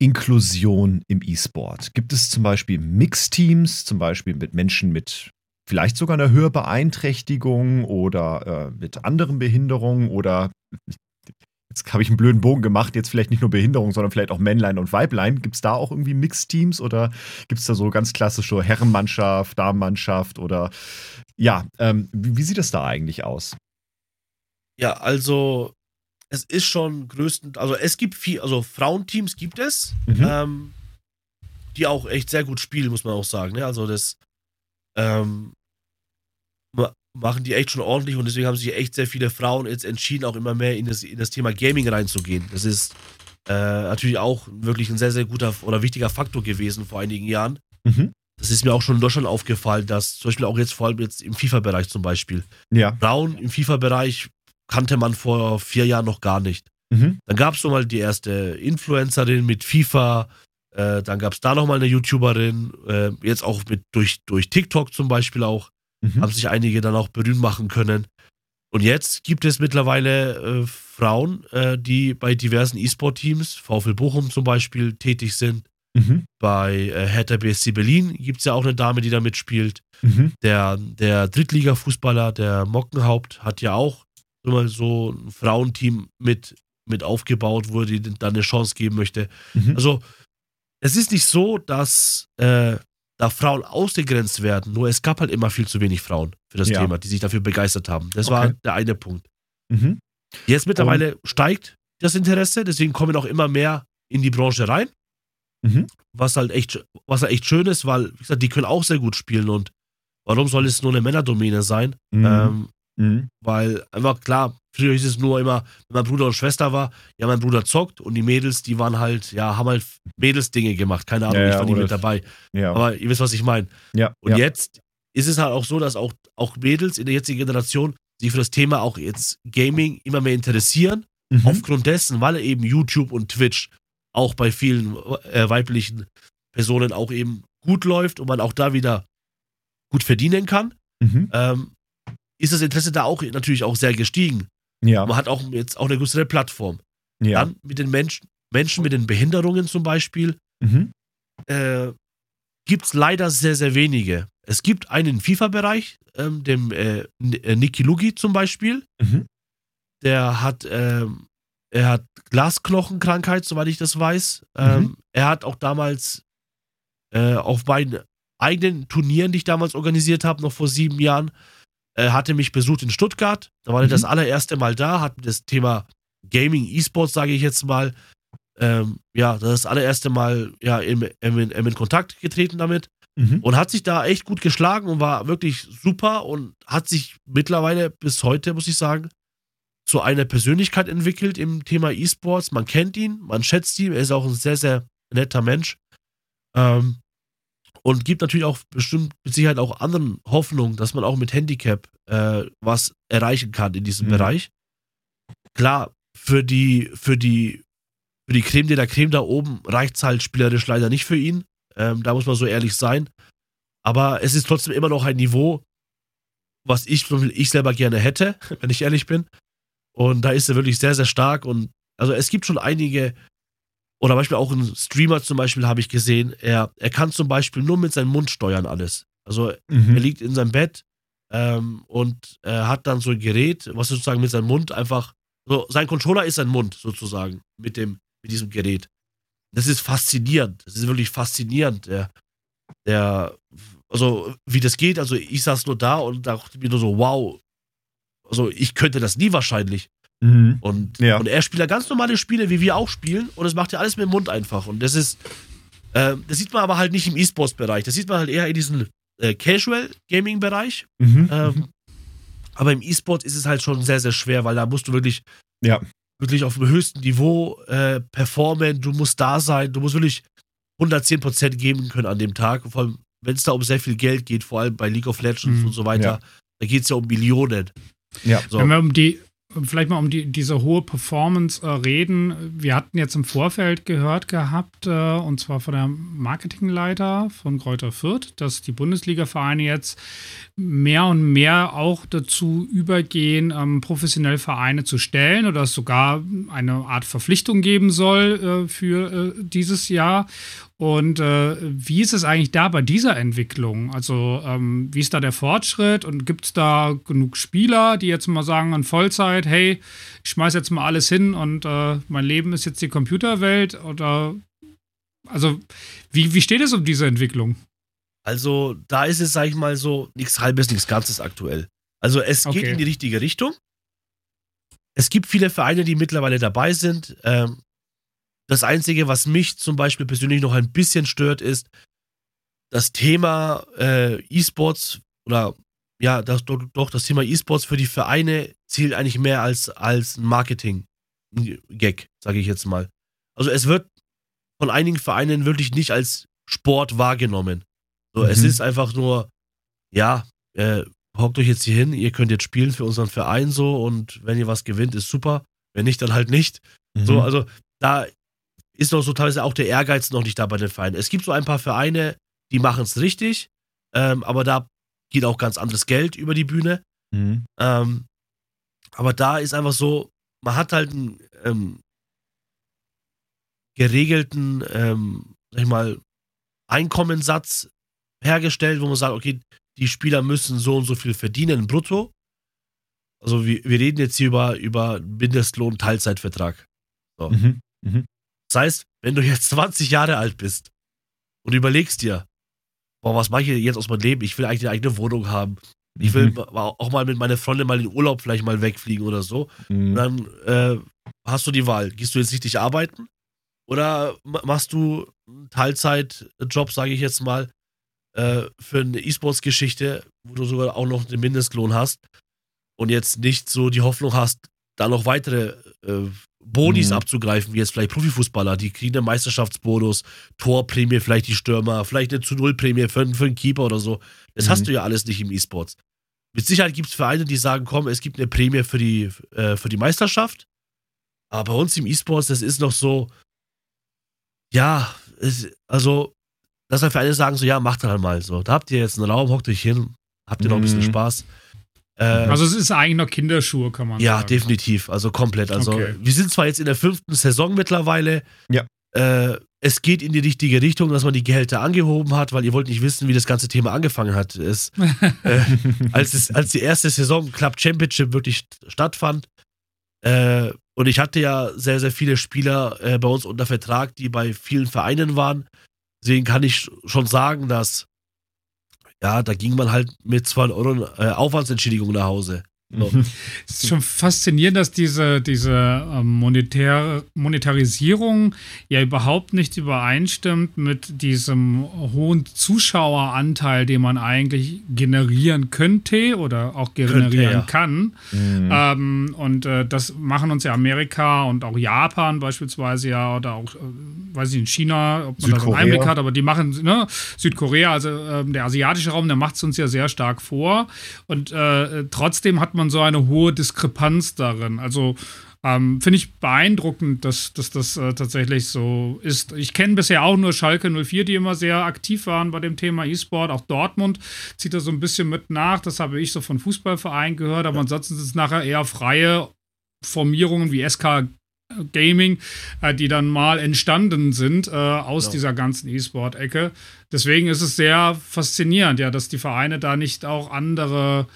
Inklusion im E-Sport? Gibt es zum Beispiel Mixteams, zum Beispiel mit Menschen mit vielleicht sogar einer Hörbeeinträchtigung oder äh, mit anderen Behinderungen oder jetzt habe ich einen blöden Bogen gemacht, jetzt vielleicht nicht nur Behinderung, sondern vielleicht auch Männlein und Weiblein. Gibt es da auch irgendwie Mixteams oder gibt es da so ganz klassische Herrenmannschaft, Damenmannschaft oder ja, ähm, wie, wie sieht das da eigentlich aus? Ja, also es ist schon größten, also es gibt viel, also Frauenteams gibt es, Mhm. ähm, die auch echt sehr gut spielen, muss man auch sagen. Ne? Also das ähm, machen die echt schon ordentlich und deswegen haben sich echt sehr viele Frauen jetzt entschieden, auch immer mehr in das, in das Thema Gaming reinzugehen. Das ist äh, natürlich auch wirklich ein sehr, sehr guter oder wichtiger Faktor gewesen vor einigen Jahren. Mhm. Das ist mir auch schon in Deutschland aufgefallen, dass zum Beispiel auch jetzt vor allem jetzt im FIFA-Bereich zum Beispiel. Ja. Frauen im FIFA-Bereich kannte man vor vier Jahren noch gar nicht. Mhm. Dann gab es so mal die erste Influencerin mit FIFA, äh, dann gab es da nochmal eine YouTuberin, äh, jetzt auch mit durch, durch TikTok zum Beispiel auch, Mhm. haben sich einige dann auch berühmt machen können. Und jetzt gibt es mittlerweile äh, Frauen, äh, die bei diversen E-Sport-Teams, VfL Bochum zum Beispiel, tätig sind. Mhm. Bei äh, Hertha BSC Berlin gibt es ja auch eine Dame, die da mitspielt. Mhm. Der, der Drittliga-Fußballer, der Mockenhaupt, hat ja auch immer so ein Frauenteam mit, mit aufgebaut, wo er dann eine Chance geben möchte. Mhm. Also, es ist nicht so, dass äh, da Frauen ausgegrenzt werden, nur es gab halt immer viel zu wenig Frauen für das Ja. Thema, die sich dafür begeistert haben. Das Okay. war der eine Punkt. Mhm. Jetzt mittlerweile steigt das Interesse, deswegen kommen auch immer mehr in die Branche rein, Mhm. was halt echt, was halt echt schön ist, weil, wie gesagt, die können auch sehr gut spielen und warum soll es nur eine Männerdomäne sein? Mhm. Ähm, Mhm. weil einfach klar, früher hieß es nur immer, wenn mein Bruder und Schwester war, ja, mein Bruder zockt und die Mädels, die waren halt, ja, haben halt Mädelsdinge gemacht. Keine Ahnung, Ja, ich war nie mit dabei. Ja. Aber ihr wisst, was ich meine. ja. Und jetzt ist es halt auch so, dass auch, auch Mädels in der jetzigen Generation sich für das Thema auch jetzt Gaming immer mehr interessieren. Mhm. Aufgrund dessen, weil eben YouTube und Twitch auch bei vielen äh, weiblichen Personen auch eben gut läuft und man auch da wieder gut verdienen kann. mhm. ähm, ist das Interesse da auch natürlich auch sehr gestiegen. Ja. Man hat auch jetzt auch eine größere Plattform. Ja. Dann mit den Menschen, Menschen mit den Behinderungen zum Beispiel, Mhm. äh, gibt es leider sehr, sehr wenige. Es gibt einen FIFA-Bereich, ähm, dem äh, äh, Niki Lugi zum Beispiel. Mhm. Der hat, ähm, er hat Glasknochenkrankheit, soweit ich das weiß. Ähm, Mhm. Er hat auch damals äh, auf meinen eigenen Turnieren, die ich damals organisiert habe, noch vor sieben Jahren, äh, hatte mich besucht in Stuttgart. Da war er Mhm. das allererste Mal da, hat das Thema Gaming, E-Sports, sage ich jetzt mal, ähm, ja, das allererste Mal ja, im, im, im in Kontakt getreten damit Mhm. und hat sich da echt gut geschlagen und war wirklich super und hat sich mittlerweile bis heute, muss ich sagen, zu einer Persönlichkeit entwickelt im Thema E-Sports. Man kennt ihn, man schätzt ihn, er ist auch ein sehr, sehr netter Mensch. Ähm, und gibt natürlich auch bestimmt mit Sicherheit auch anderen Hoffnung, dass man auch mit Handicap äh, was erreichen kann in diesem Mhm. Bereich. Klar, für die, für die, für die Creme de la Creme da oben reicht es halt spielerisch leider nicht für ihn. Ähm, da muss man so ehrlich sein. Aber es ist trotzdem immer noch ein Niveau, was ich, ich selber gerne hätte, *laughs* wenn ich ehrlich bin. Und da ist er wirklich sehr, sehr stark. Und also es gibt schon einige, oder Beispiel auch ein Streamer zum Beispiel habe ich gesehen, er, er kann zum Beispiel nur mit seinem Mund steuern alles. Also er Mhm. liegt in seinem Bett ähm, und er hat dann so ein Gerät, was sozusagen mit seinem Mund einfach, so sein Controller ist sein Mund sozusagen mit dem, mit diesem Gerät. Das ist faszinierend. Das ist wirklich faszinierend. Der, der, also wie das geht, also ich saß nur da und dachte mir nur so, wow. Also ich könnte das nie wahrscheinlich. Mhm. Und, Ja. und er spielt da ganz normale Spiele, wie wir auch spielen, und das macht ja alles mit dem Mund einfach. Und das ist, äh, das sieht man aber halt nicht im E-Sports-Bereich. Das sieht man halt eher in diesem äh, Casual-Gaming-Bereich. Mhm. Ähm, aber im E-Sport ist es halt schon sehr, sehr schwer, weil da musst du wirklich, Ja. wirklich auf dem höchsten Niveau äh, performen. Du musst da sein. Du musst wirklich 110% geben können an dem Tag. Vor allem, wenn es da um sehr viel Geld geht, vor allem bei League of Legends Mhm. und so weiter. Ja. Da geht es ja um Millionen. Ja. So. Wenn wir um die, vielleicht mal um die, diese hohe Performance äh, reden. Wir hatten jetzt im Vorfeld gehört gehabt, äh, und zwar von der Marketingleiter von Kräuter Fürth, dass die Bundesliga-Vereine jetzt mehr und mehr auch dazu übergehen, ähm, professionell Vereine zu stellen oder es sogar eine Art Verpflichtung geben soll äh, für äh, dieses Jahr. Und äh, wie ist es eigentlich da bei dieser Entwicklung? Also, ähm, wie ist da der Fortschritt und gibt es da genug Spieler, die jetzt mal sagen in Vollzeit, hey, ich schmeiß jetzt mal alles hin und äh, mein Leben ist jetzt die Computerwelt? Oder also, wie, wie steht es um diese Entwicklung? Also da ist es, sag ich mal so, nichts halbes, nichts Ganzes aktuell. Also es geht Okay. in die richtige Richtung. Es gibt viele Vereine, die mittlerweile dabei sind. Ähm, das Einzige, was mich zum Beispiel persönlich noch ein bisschen stört, ist das Thema äh, E-Sports oder ja, das, doch, doch, das Thema E-Sports für die Vereine zielt eigentlich mehr als, als ein Marketing-Gag, sage ich jetzt mal. Also es wird von einigen Vereinen wirklich nicht als Sport wahrgenommen. So, es Mhm. ist einfach nur, ja, äh, hockt euch jetzt hier hin, ihr könnt jetzt spielen für unseren Verein so und wenn ihr was gewinnt, ist super. Wenn nicht, dann halt nicht. Mhm. So, also da ist noch so teilweise auch der Ehrgeiz noch nicht da bei den Vereinen. Es gibt so ein paar Vereine, die machen es richtig, ähm, aber da geht auch ganz anderes Geld über die Bühne. Mhm. Ähm, aber da ist einfach so, man hat halt einen ähm, geregelten, ähm, sag ich mal, Einkommenssatz hergestellt, wo man sagt, okay, die Spieler müssen so und so viel verdienen brutto. Also wir, wir reden jetzt hier über, über Mindestlohn-Teilzeitvertrag. Mhm. Mhm. Das heißt, wenn du jetzt *laughs* 20 Jahre alt bist und überlegst dir, boah, was mache ich jetzt aus meinem Leben? Ich will eigentlich eine eigene Wohnung haben. Ich will Mhm. auch mal mit meiner Freundin mal in den Urlaub vielleicht mal wegfliegen oder so. Mhm. dann äh, hast du die Wahl. Gehst du jetzt richtig arbeiten oder ma- machst du einen Teilzeitjob, sage ich jetzt mal, äh, für eine E-Sports-Geschichte, wo du sogar auch noch den Mindestlohn hast und jetzt nicht so die Hoffnung hast, da noch weitere äh, Bonis Mhm. abzugreifen, wie jetzt vielleicht Profifußballer, die kriegen einen Meisterschaftsbonus, Torprämie, vielleicht die Stürmer, vielleicht eine zu Null Prämie für, für einen Keeper oder so. Das Mhm. hast du ja alles nicht im E-Sports. Mit Sicherheit gibt es Vereine, die sagen, komm, es gibt eine Prämie für die, äh, für die Meisterschaft. Aber bei uns im E-Sports, das ist noch so, ja, es, also, dass halt Vereine sagen so, ja, macht halt mal so. Da habt ihr jetzt einen Raum, hockt euch hin, habt ihr noch ein bisschen Mhm. Spaß. Äh, Also es ist eigentlich noch Kinderschuhe, kann man ja, sagen. definitiv. Also komplett. Also Okay. wir sind zwar jetzt in der fünften Saison mittlerweile. Ja. Äh, es geht in die richtige Richtung, dass man die Gehälter angehoben hat, weil ihr wollt nicht wissen, wie das ganze Thema angefangen hat. Es, *laughs* äh, als, es, als die erste Saison Club Championship wirklich st- stattfand, äh, und ich hatte ja sehr, sehr viele Spieler äh, bei uns unter Vertrag, die bei vielen Vereinen waren. Deswegen kann ich schon sagen, dass ja, da ging man halt mit 200 Euro äh, Aufwandsentschädigung nach Hause. So. *laughs* Es ist schon faszinierend, dass diese, diese ähm, monetär, Monetarisierung ja überhaupt nicht übereinstimmt mit diesem hohen Zuschaueranteil, den man eigentlich generieren könnte oder auch generieren Könnte, ja. kann. Mhm. Ähm, und äh, das machen uns ja Amerika und auch Japan beispielsweise ja oder auch, äh, weiß ich, in China, ob man da so einen Südkorea. Einblick hat, aber die machen, ne, Südkorea, also ähm, der asiatische Raum, der macht es uns ja sehr stark vor. Und äh, trotzdem hat man so eine hohe Diskrepanz darin. Also ähm, Finde ich beeindruckend, dass, dass das äh, tatsächlich so ist. Ich kenne bisher auch nur Schalke 04, die immer sehr aktiv waren bei dem Thema E-Sport. Auch Dortmund zieht da so ein bisschen mit nach. Das habe ich so von Fußballvereinen gehört. Aber ansonsten sind es nachher eher freie Formierungen wie SK Gaming, äh, die dann mal entstanden sind äh, aus Genau. dieser ganzen E-Sport-Ecke. Deswegen ist es sehr faszinierend, ja, dass die Vereine da nicht auch andere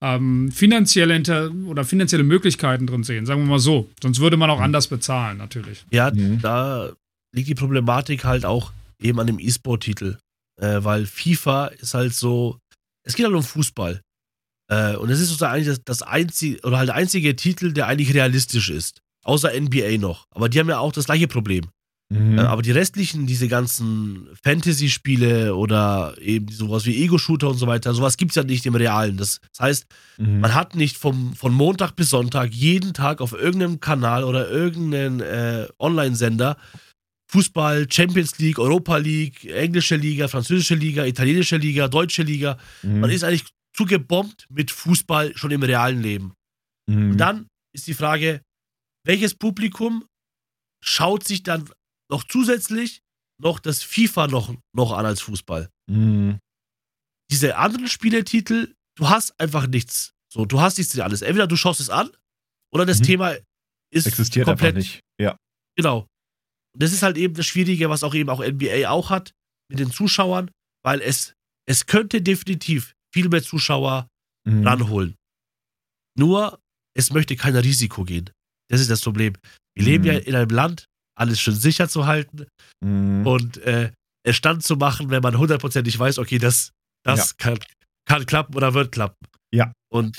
ähm, finanzielle Inter oder finanzielle Möglichkeiten drin sehen, sagen wir mal so. Sonst würde man auch anders bezahlen, natürlich. Ja, Mhm. da liegt die Problematik halt auch eben an dem E-Sport-Titel. Äh, weil FIFA ist halt so, es geht halt um Fußball. Äh, und es ist sozusagen eigentlich das, das einzige, oder halt der einzige Titel, der eigentlich realistisch ist. Außer NBA noch. Aber die haben ja auch das gleiche Problem. Mhm. Äh, aber die restlichen, diese ganzen Fantasy-Spiele oder eben sowas wie Ego-Shooter und so weiter, sowas gibt es ja nicht im Realen. Das, das heißt, Mhm. man hat nicht vom, von Montag bis Sonntag jeden Tag auf irgendeinem Kanal oder irgendeinem äh, Online-Sender Fußball, Champions League, Europa League, englische Liga, französische Liga, italienische Liga, deutsche Liga. Mhm. Man ist eigentlich zugebombt mit Fußball schon im realen Leben. Mhm. Und dann ist die Frage, welches Publikum schaut sich dann noch zusätzlich noch das FIFA noch, noch an als Fußball? Mhm. Diese anderen Spieletitel, du hast einfach nichts. So, du hast nichts alles. Entweder du schaust es an oder das Mhm. Thema ist Existiert komplett einfach nicht. Ja. Genau. Und das ist halt eben das Schwierige, was auch eben auch NBA auch hat mit den Zuschauern, weil es, es könnte definitiv viel mehr Zuschauer Mhm. ranholen. Nur, es möchte keiner Risiko gehen. Das ist das Problem. Wir leben Mhm. ja in einem Land, alles schön sicher zu halten Mhm. und äh, es stand zu machen, wenn man hundertprozentig weiß, okay, das, das kann, kann klappen oder wird klappen. Ja. Und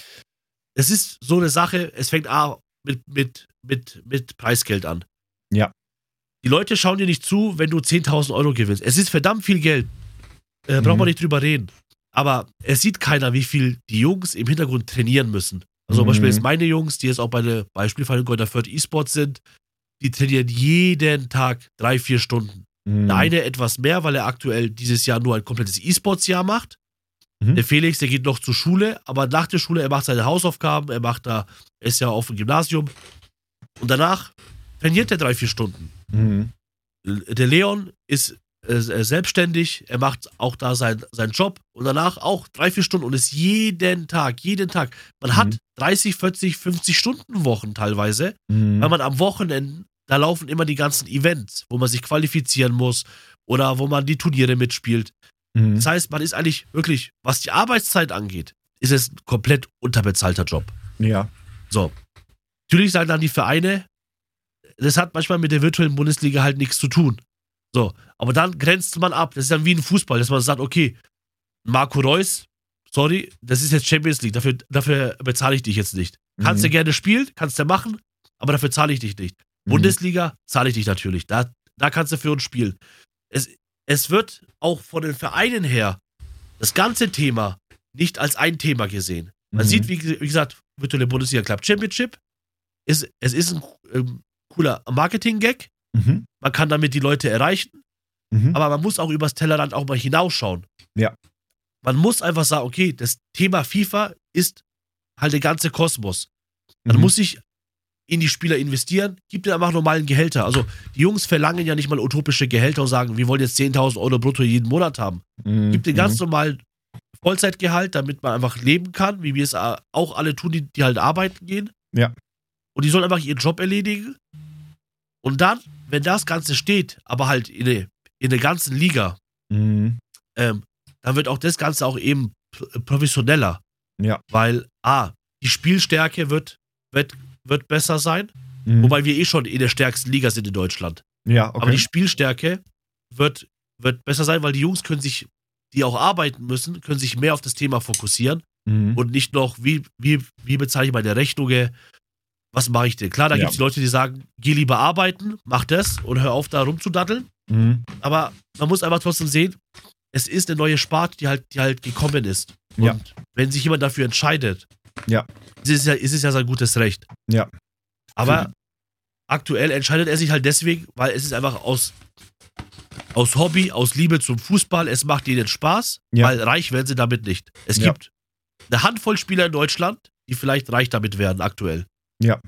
es ist so eine Sache, es fängt A mit, mit, mit, mit Preisgeld an. Ja. Die Leute schauen dir nicht zu, wenn du 10.000 Euro gewinnst. Es ist verdammt viel Geld. Äh, braucht Mhm. man nicht drüber reden. Aber es sieht keiner, wie viel die Jungs im Hintergrund trainieren müssen. Also zum Mhm. Beispiel jetzt meine Jungs, die jetzt auch bei der Beispielfall in Golda Fürth E-Sports sind, die trainieren jeden Tag drei, vier Stunden. Mhm. Der eine etwas mehr, weil er aktuell dieses Jahr nur ein komplettes E-Sports-Jahr macht. Mhm. Der Felix, der geht noch zur Schule, aber nach der Schule, er macht seine Hausaufgaben, er macht da, er ist ja auf dem Gymnasium. Und danach trainiert er drei, vier Stunden. Mhm. Der Leon ist äh, äh, selbstständig, er macht auch da sein, seinen Job und danach auch drei, vier Stunden und ist jeden Tag, jeden Tag. Man Mhm. hat 30, 40, 50 Stunden Wochen teilweise, Mhm. weil man am Wochenende, da laufen immer die ganzen Events, wo man sich qualifizieren muss oder wo man die Turniere mitspielt. Mhm. Das heißt, man ist eigentlich wirklich, was die Arbeitszeit angeht, ist es ein komplett unterbezahlter Job. Ja. So. Natürlich sagen dann die Vereine, das hat manchmal mit der virtuellen Bundesliga halt nichts zu tun. So. Aber dann grenzt man ab. Das ist dann wie ein Fußball, dass man sagt, okay, Marco Reus, sorry, das ist jetzt Champions League, dafür, dafür bezahle ich dich jetzt nicht. Kannst du Mhm. gerne spielen, kannst du machen, aber dafür zahle ich dich nicht. Mhm. Bundesliga zahle ich dich natürlich. Da, da kannst du für uns spielen. Es, es wird auch von den Vereinen her das ganze Thema nicht als ein Thema gesehen. Man Mhm. sieht, wie, wie gesagt, virtuelle Bundesliga Club Championship. Ist, es ist ein ähm, cooler Marketing-Gag. Mhm. Man kann damit die Leute erreichen, Mhm. aber man muss auch übers Tellerrand auch mal hinausschauen. Ja. Man muss einfach sagen, okay, das Thema FIFA ist halt der ganze Kosmos. Man Mhm. muss sich in die Spieler investieren, gibt ihnen einfach normalen Gehälter. Also die Jungs verlangen ja nicht mal utopische Gehälter und sagen, wir wollen jetzt 10.000 Euro brutto jeden Monat haben. Mhm. Gibt den ganz normalen Vollzeitgehalt, damit man einfach leben kann, wie wir es auch alle tun, die, die halt arbeiten gehen. Ja. Und die sollen einfach ihren Job erledigen. Und dann, wenn das Ganze steht, aber halt in der, in der ganzen Liga, Mhm. ähm, dann wird auch das Ganze auch eben professioneller. Ja. Weil, A, die Spielstärke wird, wird, wird besser sein, Mhm. wobei wir eh schon in der stärksten Liga sind in Deutschland. ja, okay. Aber die Spielstärke wird, wird besser sein, weil die Jungs können sich, die auch arbeiten müssen, können sich mehr auf das Thema fokussieren mhm. und nicht noch, wie, wie, wie bezahle ich meine Rechnungen, was mache ich denn? Klar, da Ja. gibt es Leute, die sagen, geh lieber arbeiten, mach das und hör auf, da rumzudatteln. Mhm. Aber man muss einfach trotzdem sehen, es ist eine neue Sparte, die halt, die halt gekommen ist. Und Ja. wenn sich jemand dafür entscheidet, Ja. ist es ja, ist es ja sein gutes Recht. Ja. Aber aktuell entscheidet er sich halt deswegen, weil es ist einfach aus, aus Hobby, aus Liebe zum Fußball, es macht ihnen Spaß, Ja. weil reich werden sie damit nicht. Es Ja. gibt eine Handvoll Spieler in Deutschland, die vielleicht reich damit werden, aktuell. Ja.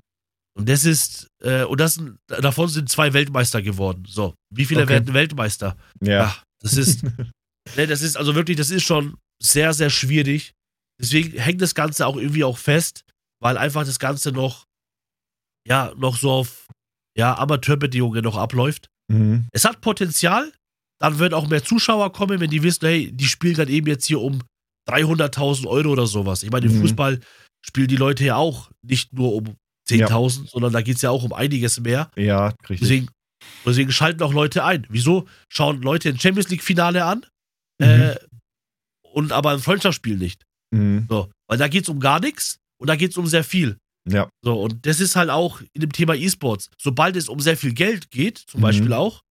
Und das ist, äh, und das, davon sind zwei Weltmeister geworden. So, wie viele Okay. werden Weltmeister? Ja. Ach, das ist, *laughs* ne, das ist also wirklich, das ist schon sehr, sehr schwierig. Deswegen hängt das Ganze auch irgendwie auch fest, weil einfach das Ganze noch, ja, noch so auf, ja, Amateurbedingungen noch abläuft. Mhm. Es hat Potenzial, dann würden auch mehr Zuschauer kommen, wenn die wissen, hey, die spielen gerade eben jetzt hier um 300.000 Euro oder sowas. Ich meine, im Mhm. Fußball spielen die Leute ja auch nicht nur um 10.000, sondern da geht es ja auch um einiges mehr. Ja, richtig. Deswegen, deswegen schalten auch Leute ein. Wieso schauen Leute ein Champions League-Finale an Mhm. äh, und aber ein Freundschaftsspiel nicht? Mhm. So, weil da geht es um gar nichts und da geht es um sehr viel. Ja. So, und das ist halt auch in dem Thema E-Sports. Sobald es um sehr viel Geld geht, zum Mhm. Beispiel auch,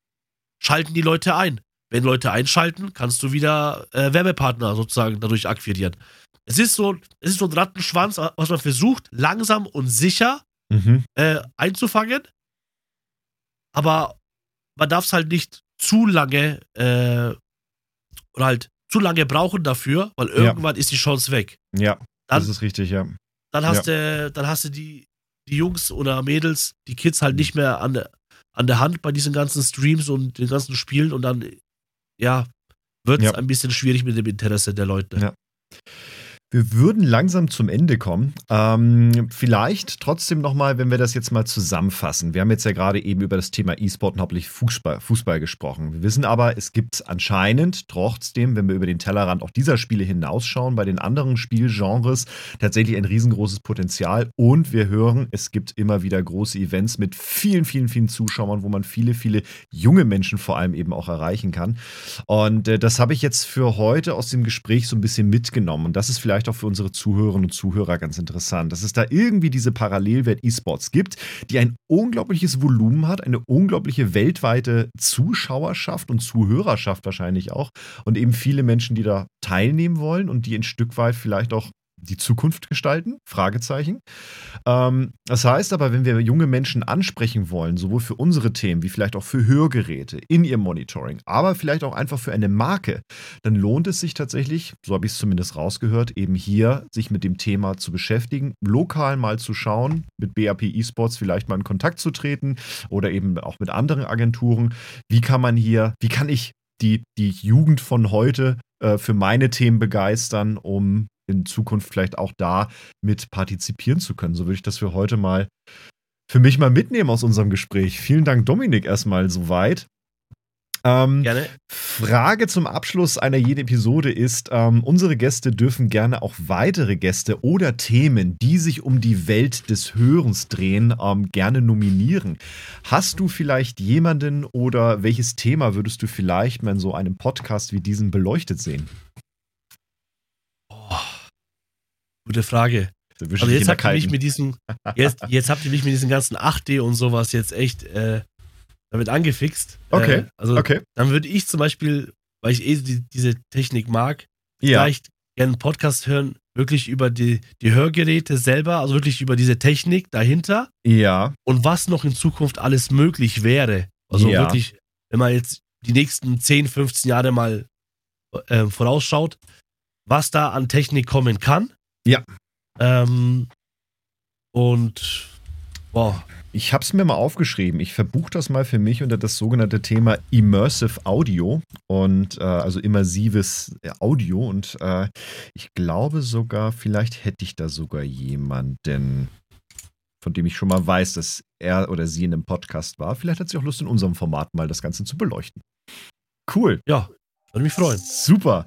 schalten die Leute ein. Wenn Leute einschalten, kannst du wieder äh, Werbepartner sozusagen dadurch akquirieren. Es ist so, es ist so ein Rattenschwanz, was man versucht, langsam und sicher Mhm. äh, einzufangen. Aber man darf es halt nicht zu lange äh, oder halt zu lange brauchen dafür, weil irgendwann ist die Chance weg. Ja, Dann, das ist richtig, ja. dann hast du, dann hast du die, die Jungs oder Mädels, die Kids halt nicht mehr an der, an der Hand bei diesen ganzen Streams und den ganzen Spielen und dann, ja, wird es Ja. ein bisschen schwierig mit dem Interesse der Leute. Ja. Wir würden langsam zum Ende kommen. Ähm, vielleicht trotzdem nochmal, wenn wir das jetzt mal zusammenfassen. Wir haben jetzt ja gerade eben über das Thema E-Sport und hauptsächlich Fußball, Fußball gesprochen. Wir wissen aber, es gibt anscheinend trotzdem, wenn wir über den Tellerrand auch dieser Spiele hinausschauen, bei den anderen Spielgenres tatsächlich ein riesengroßes Potenzial. Und wir hören, es gibt immer wieder große Events mit vielen, vielen, vielen Zuschauern, wo man viele, viele junge Menschen vor allem eben auch erreichen kann. Und äh, das habe ich jetzt für heute aus dem Gespräch so ein bisschen mitgenommen. Und das ist vielleicht auch für unsere Zuhörerinnen und Zuhörer ganz interessant, dass es da irgendwie diese Parallelwelt E-Sports gibt, die ein unglaubliches Volumen hat, eine unglaubliche weltweite Zuschauerschaft und Zuhörerschaft wahrscheinlich auch. Und eben viele Menschen, die da teilnehmen wollen und die ein Stück weit vielleicht auch die Zukunft gestalten? Fragezeichen. Ähm, das heißt aber, wenn wir junge Menschen ansprechen wollen, sowohl für unsere Themen wie vielleicht auch für Hörgeräte in ihrem Monitoring, aber vielleicht auch einfach für eine Marke, dann lohnt es sich tatsächlich, so habe ich es zumindest rausgehört, eben hier sich mit dem Thema zu beschäftigen, lokal mal zu schauen, mit BAP Esports vielleicht mal in Kontakt zu treten oder eben auch mit anderen Agenturen. Wie kann man hier, wie kann ich die, die Jugend von heute äh, für meine Themen begeistern, um in Zukunft vielleicht auch da mit partizipieren zu können. So würde ich das für heute mal für mich mal mitnehmen aus unserem Gespräch. Vielen Dank, Dominik, erstmal soweit. Ähm, Gerne. Frage zum Abschluss einer jeden Episode ist, ähm, unsere Gäste dürfen gerne auch weitere Gäste oder Themen, die sich um die Welt des Hörens drehen, ähm, gerne nominieren. Hast du vielleicht jemanden oder welches Thema würdest du vielleicht mal in so einem Podcast wie diesem beleuchtet sehen? Oh, gute Frage. Also jetzt habt ihr mich mit diesem, jetzt, jetzt habt ihr mich mit diesen ganzen 8D und sowas jetzt echt äh, damit angefixt. Okay, Äh, also Okay. dann würde ich zum Beispiel, weil ich eh die, diese Technik mag, Ja. vielleicht gerne einen Podcast hören, wirklich über die, die Hörgeräte selber, also wirklich über diese Technik dahinter Ja. und was noch in Zukunft alles möglich wäre. Also Ja. wirklich, wenn man jetzt die nächsten 10, 15 Jahre mal äh, vorausschaut, was da an Technik kommen kann. Ja. Ähm, und boah, Ich habe es mir mal aufgeschrieben. Ich verbuche das mal für mich unter das sogenannte Thema Immersive Audio und äh, also immersives Audio. Und äh, ich glaube sogar, vielleicht hätte ich da sogar jemanden, von dem ich schon mal weiß, dass er oder sie in einem Podcast war. Vielleicht hat sie auch Lust, in unserem Format mal das Ganze zu beleuchten. Cool. Ja, würde mich freuen. Super.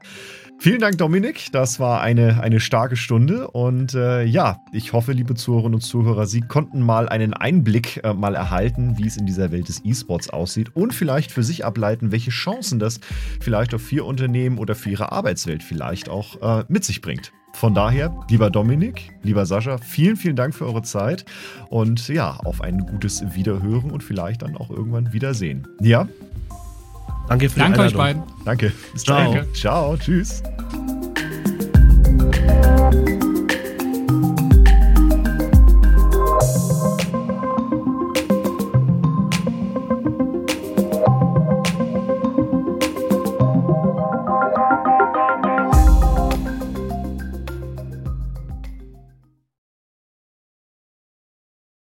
Vielen Dank, Dominik. Das war eine, eine starke Stunde. Und äh, ja, ich hoffe, liebe Zuhörerinnen und Zuhörer, Sie konnten mal einen Einblick äh, mal erhalten, wie es in dieser Welt des E-Sports aussieht und vielleicht für sich ableiten, welche Chancen das vielleicht für Ihr Unternehmen oder für Ihre Arbeitswelt vielleicht auch äh, mit sich bringt. Von daher, lieber Dominik, lieber Sascha, vielen, vielen Dank für eure Zeit und ja, auf ein gutes Wiederhören und vielleicht dann auch irgendwann Wiedersehen. Ja, Danke für Danke die Einladung. euch beiden. Danke. Bis Ciao. Danke. Ciao. Tschüss.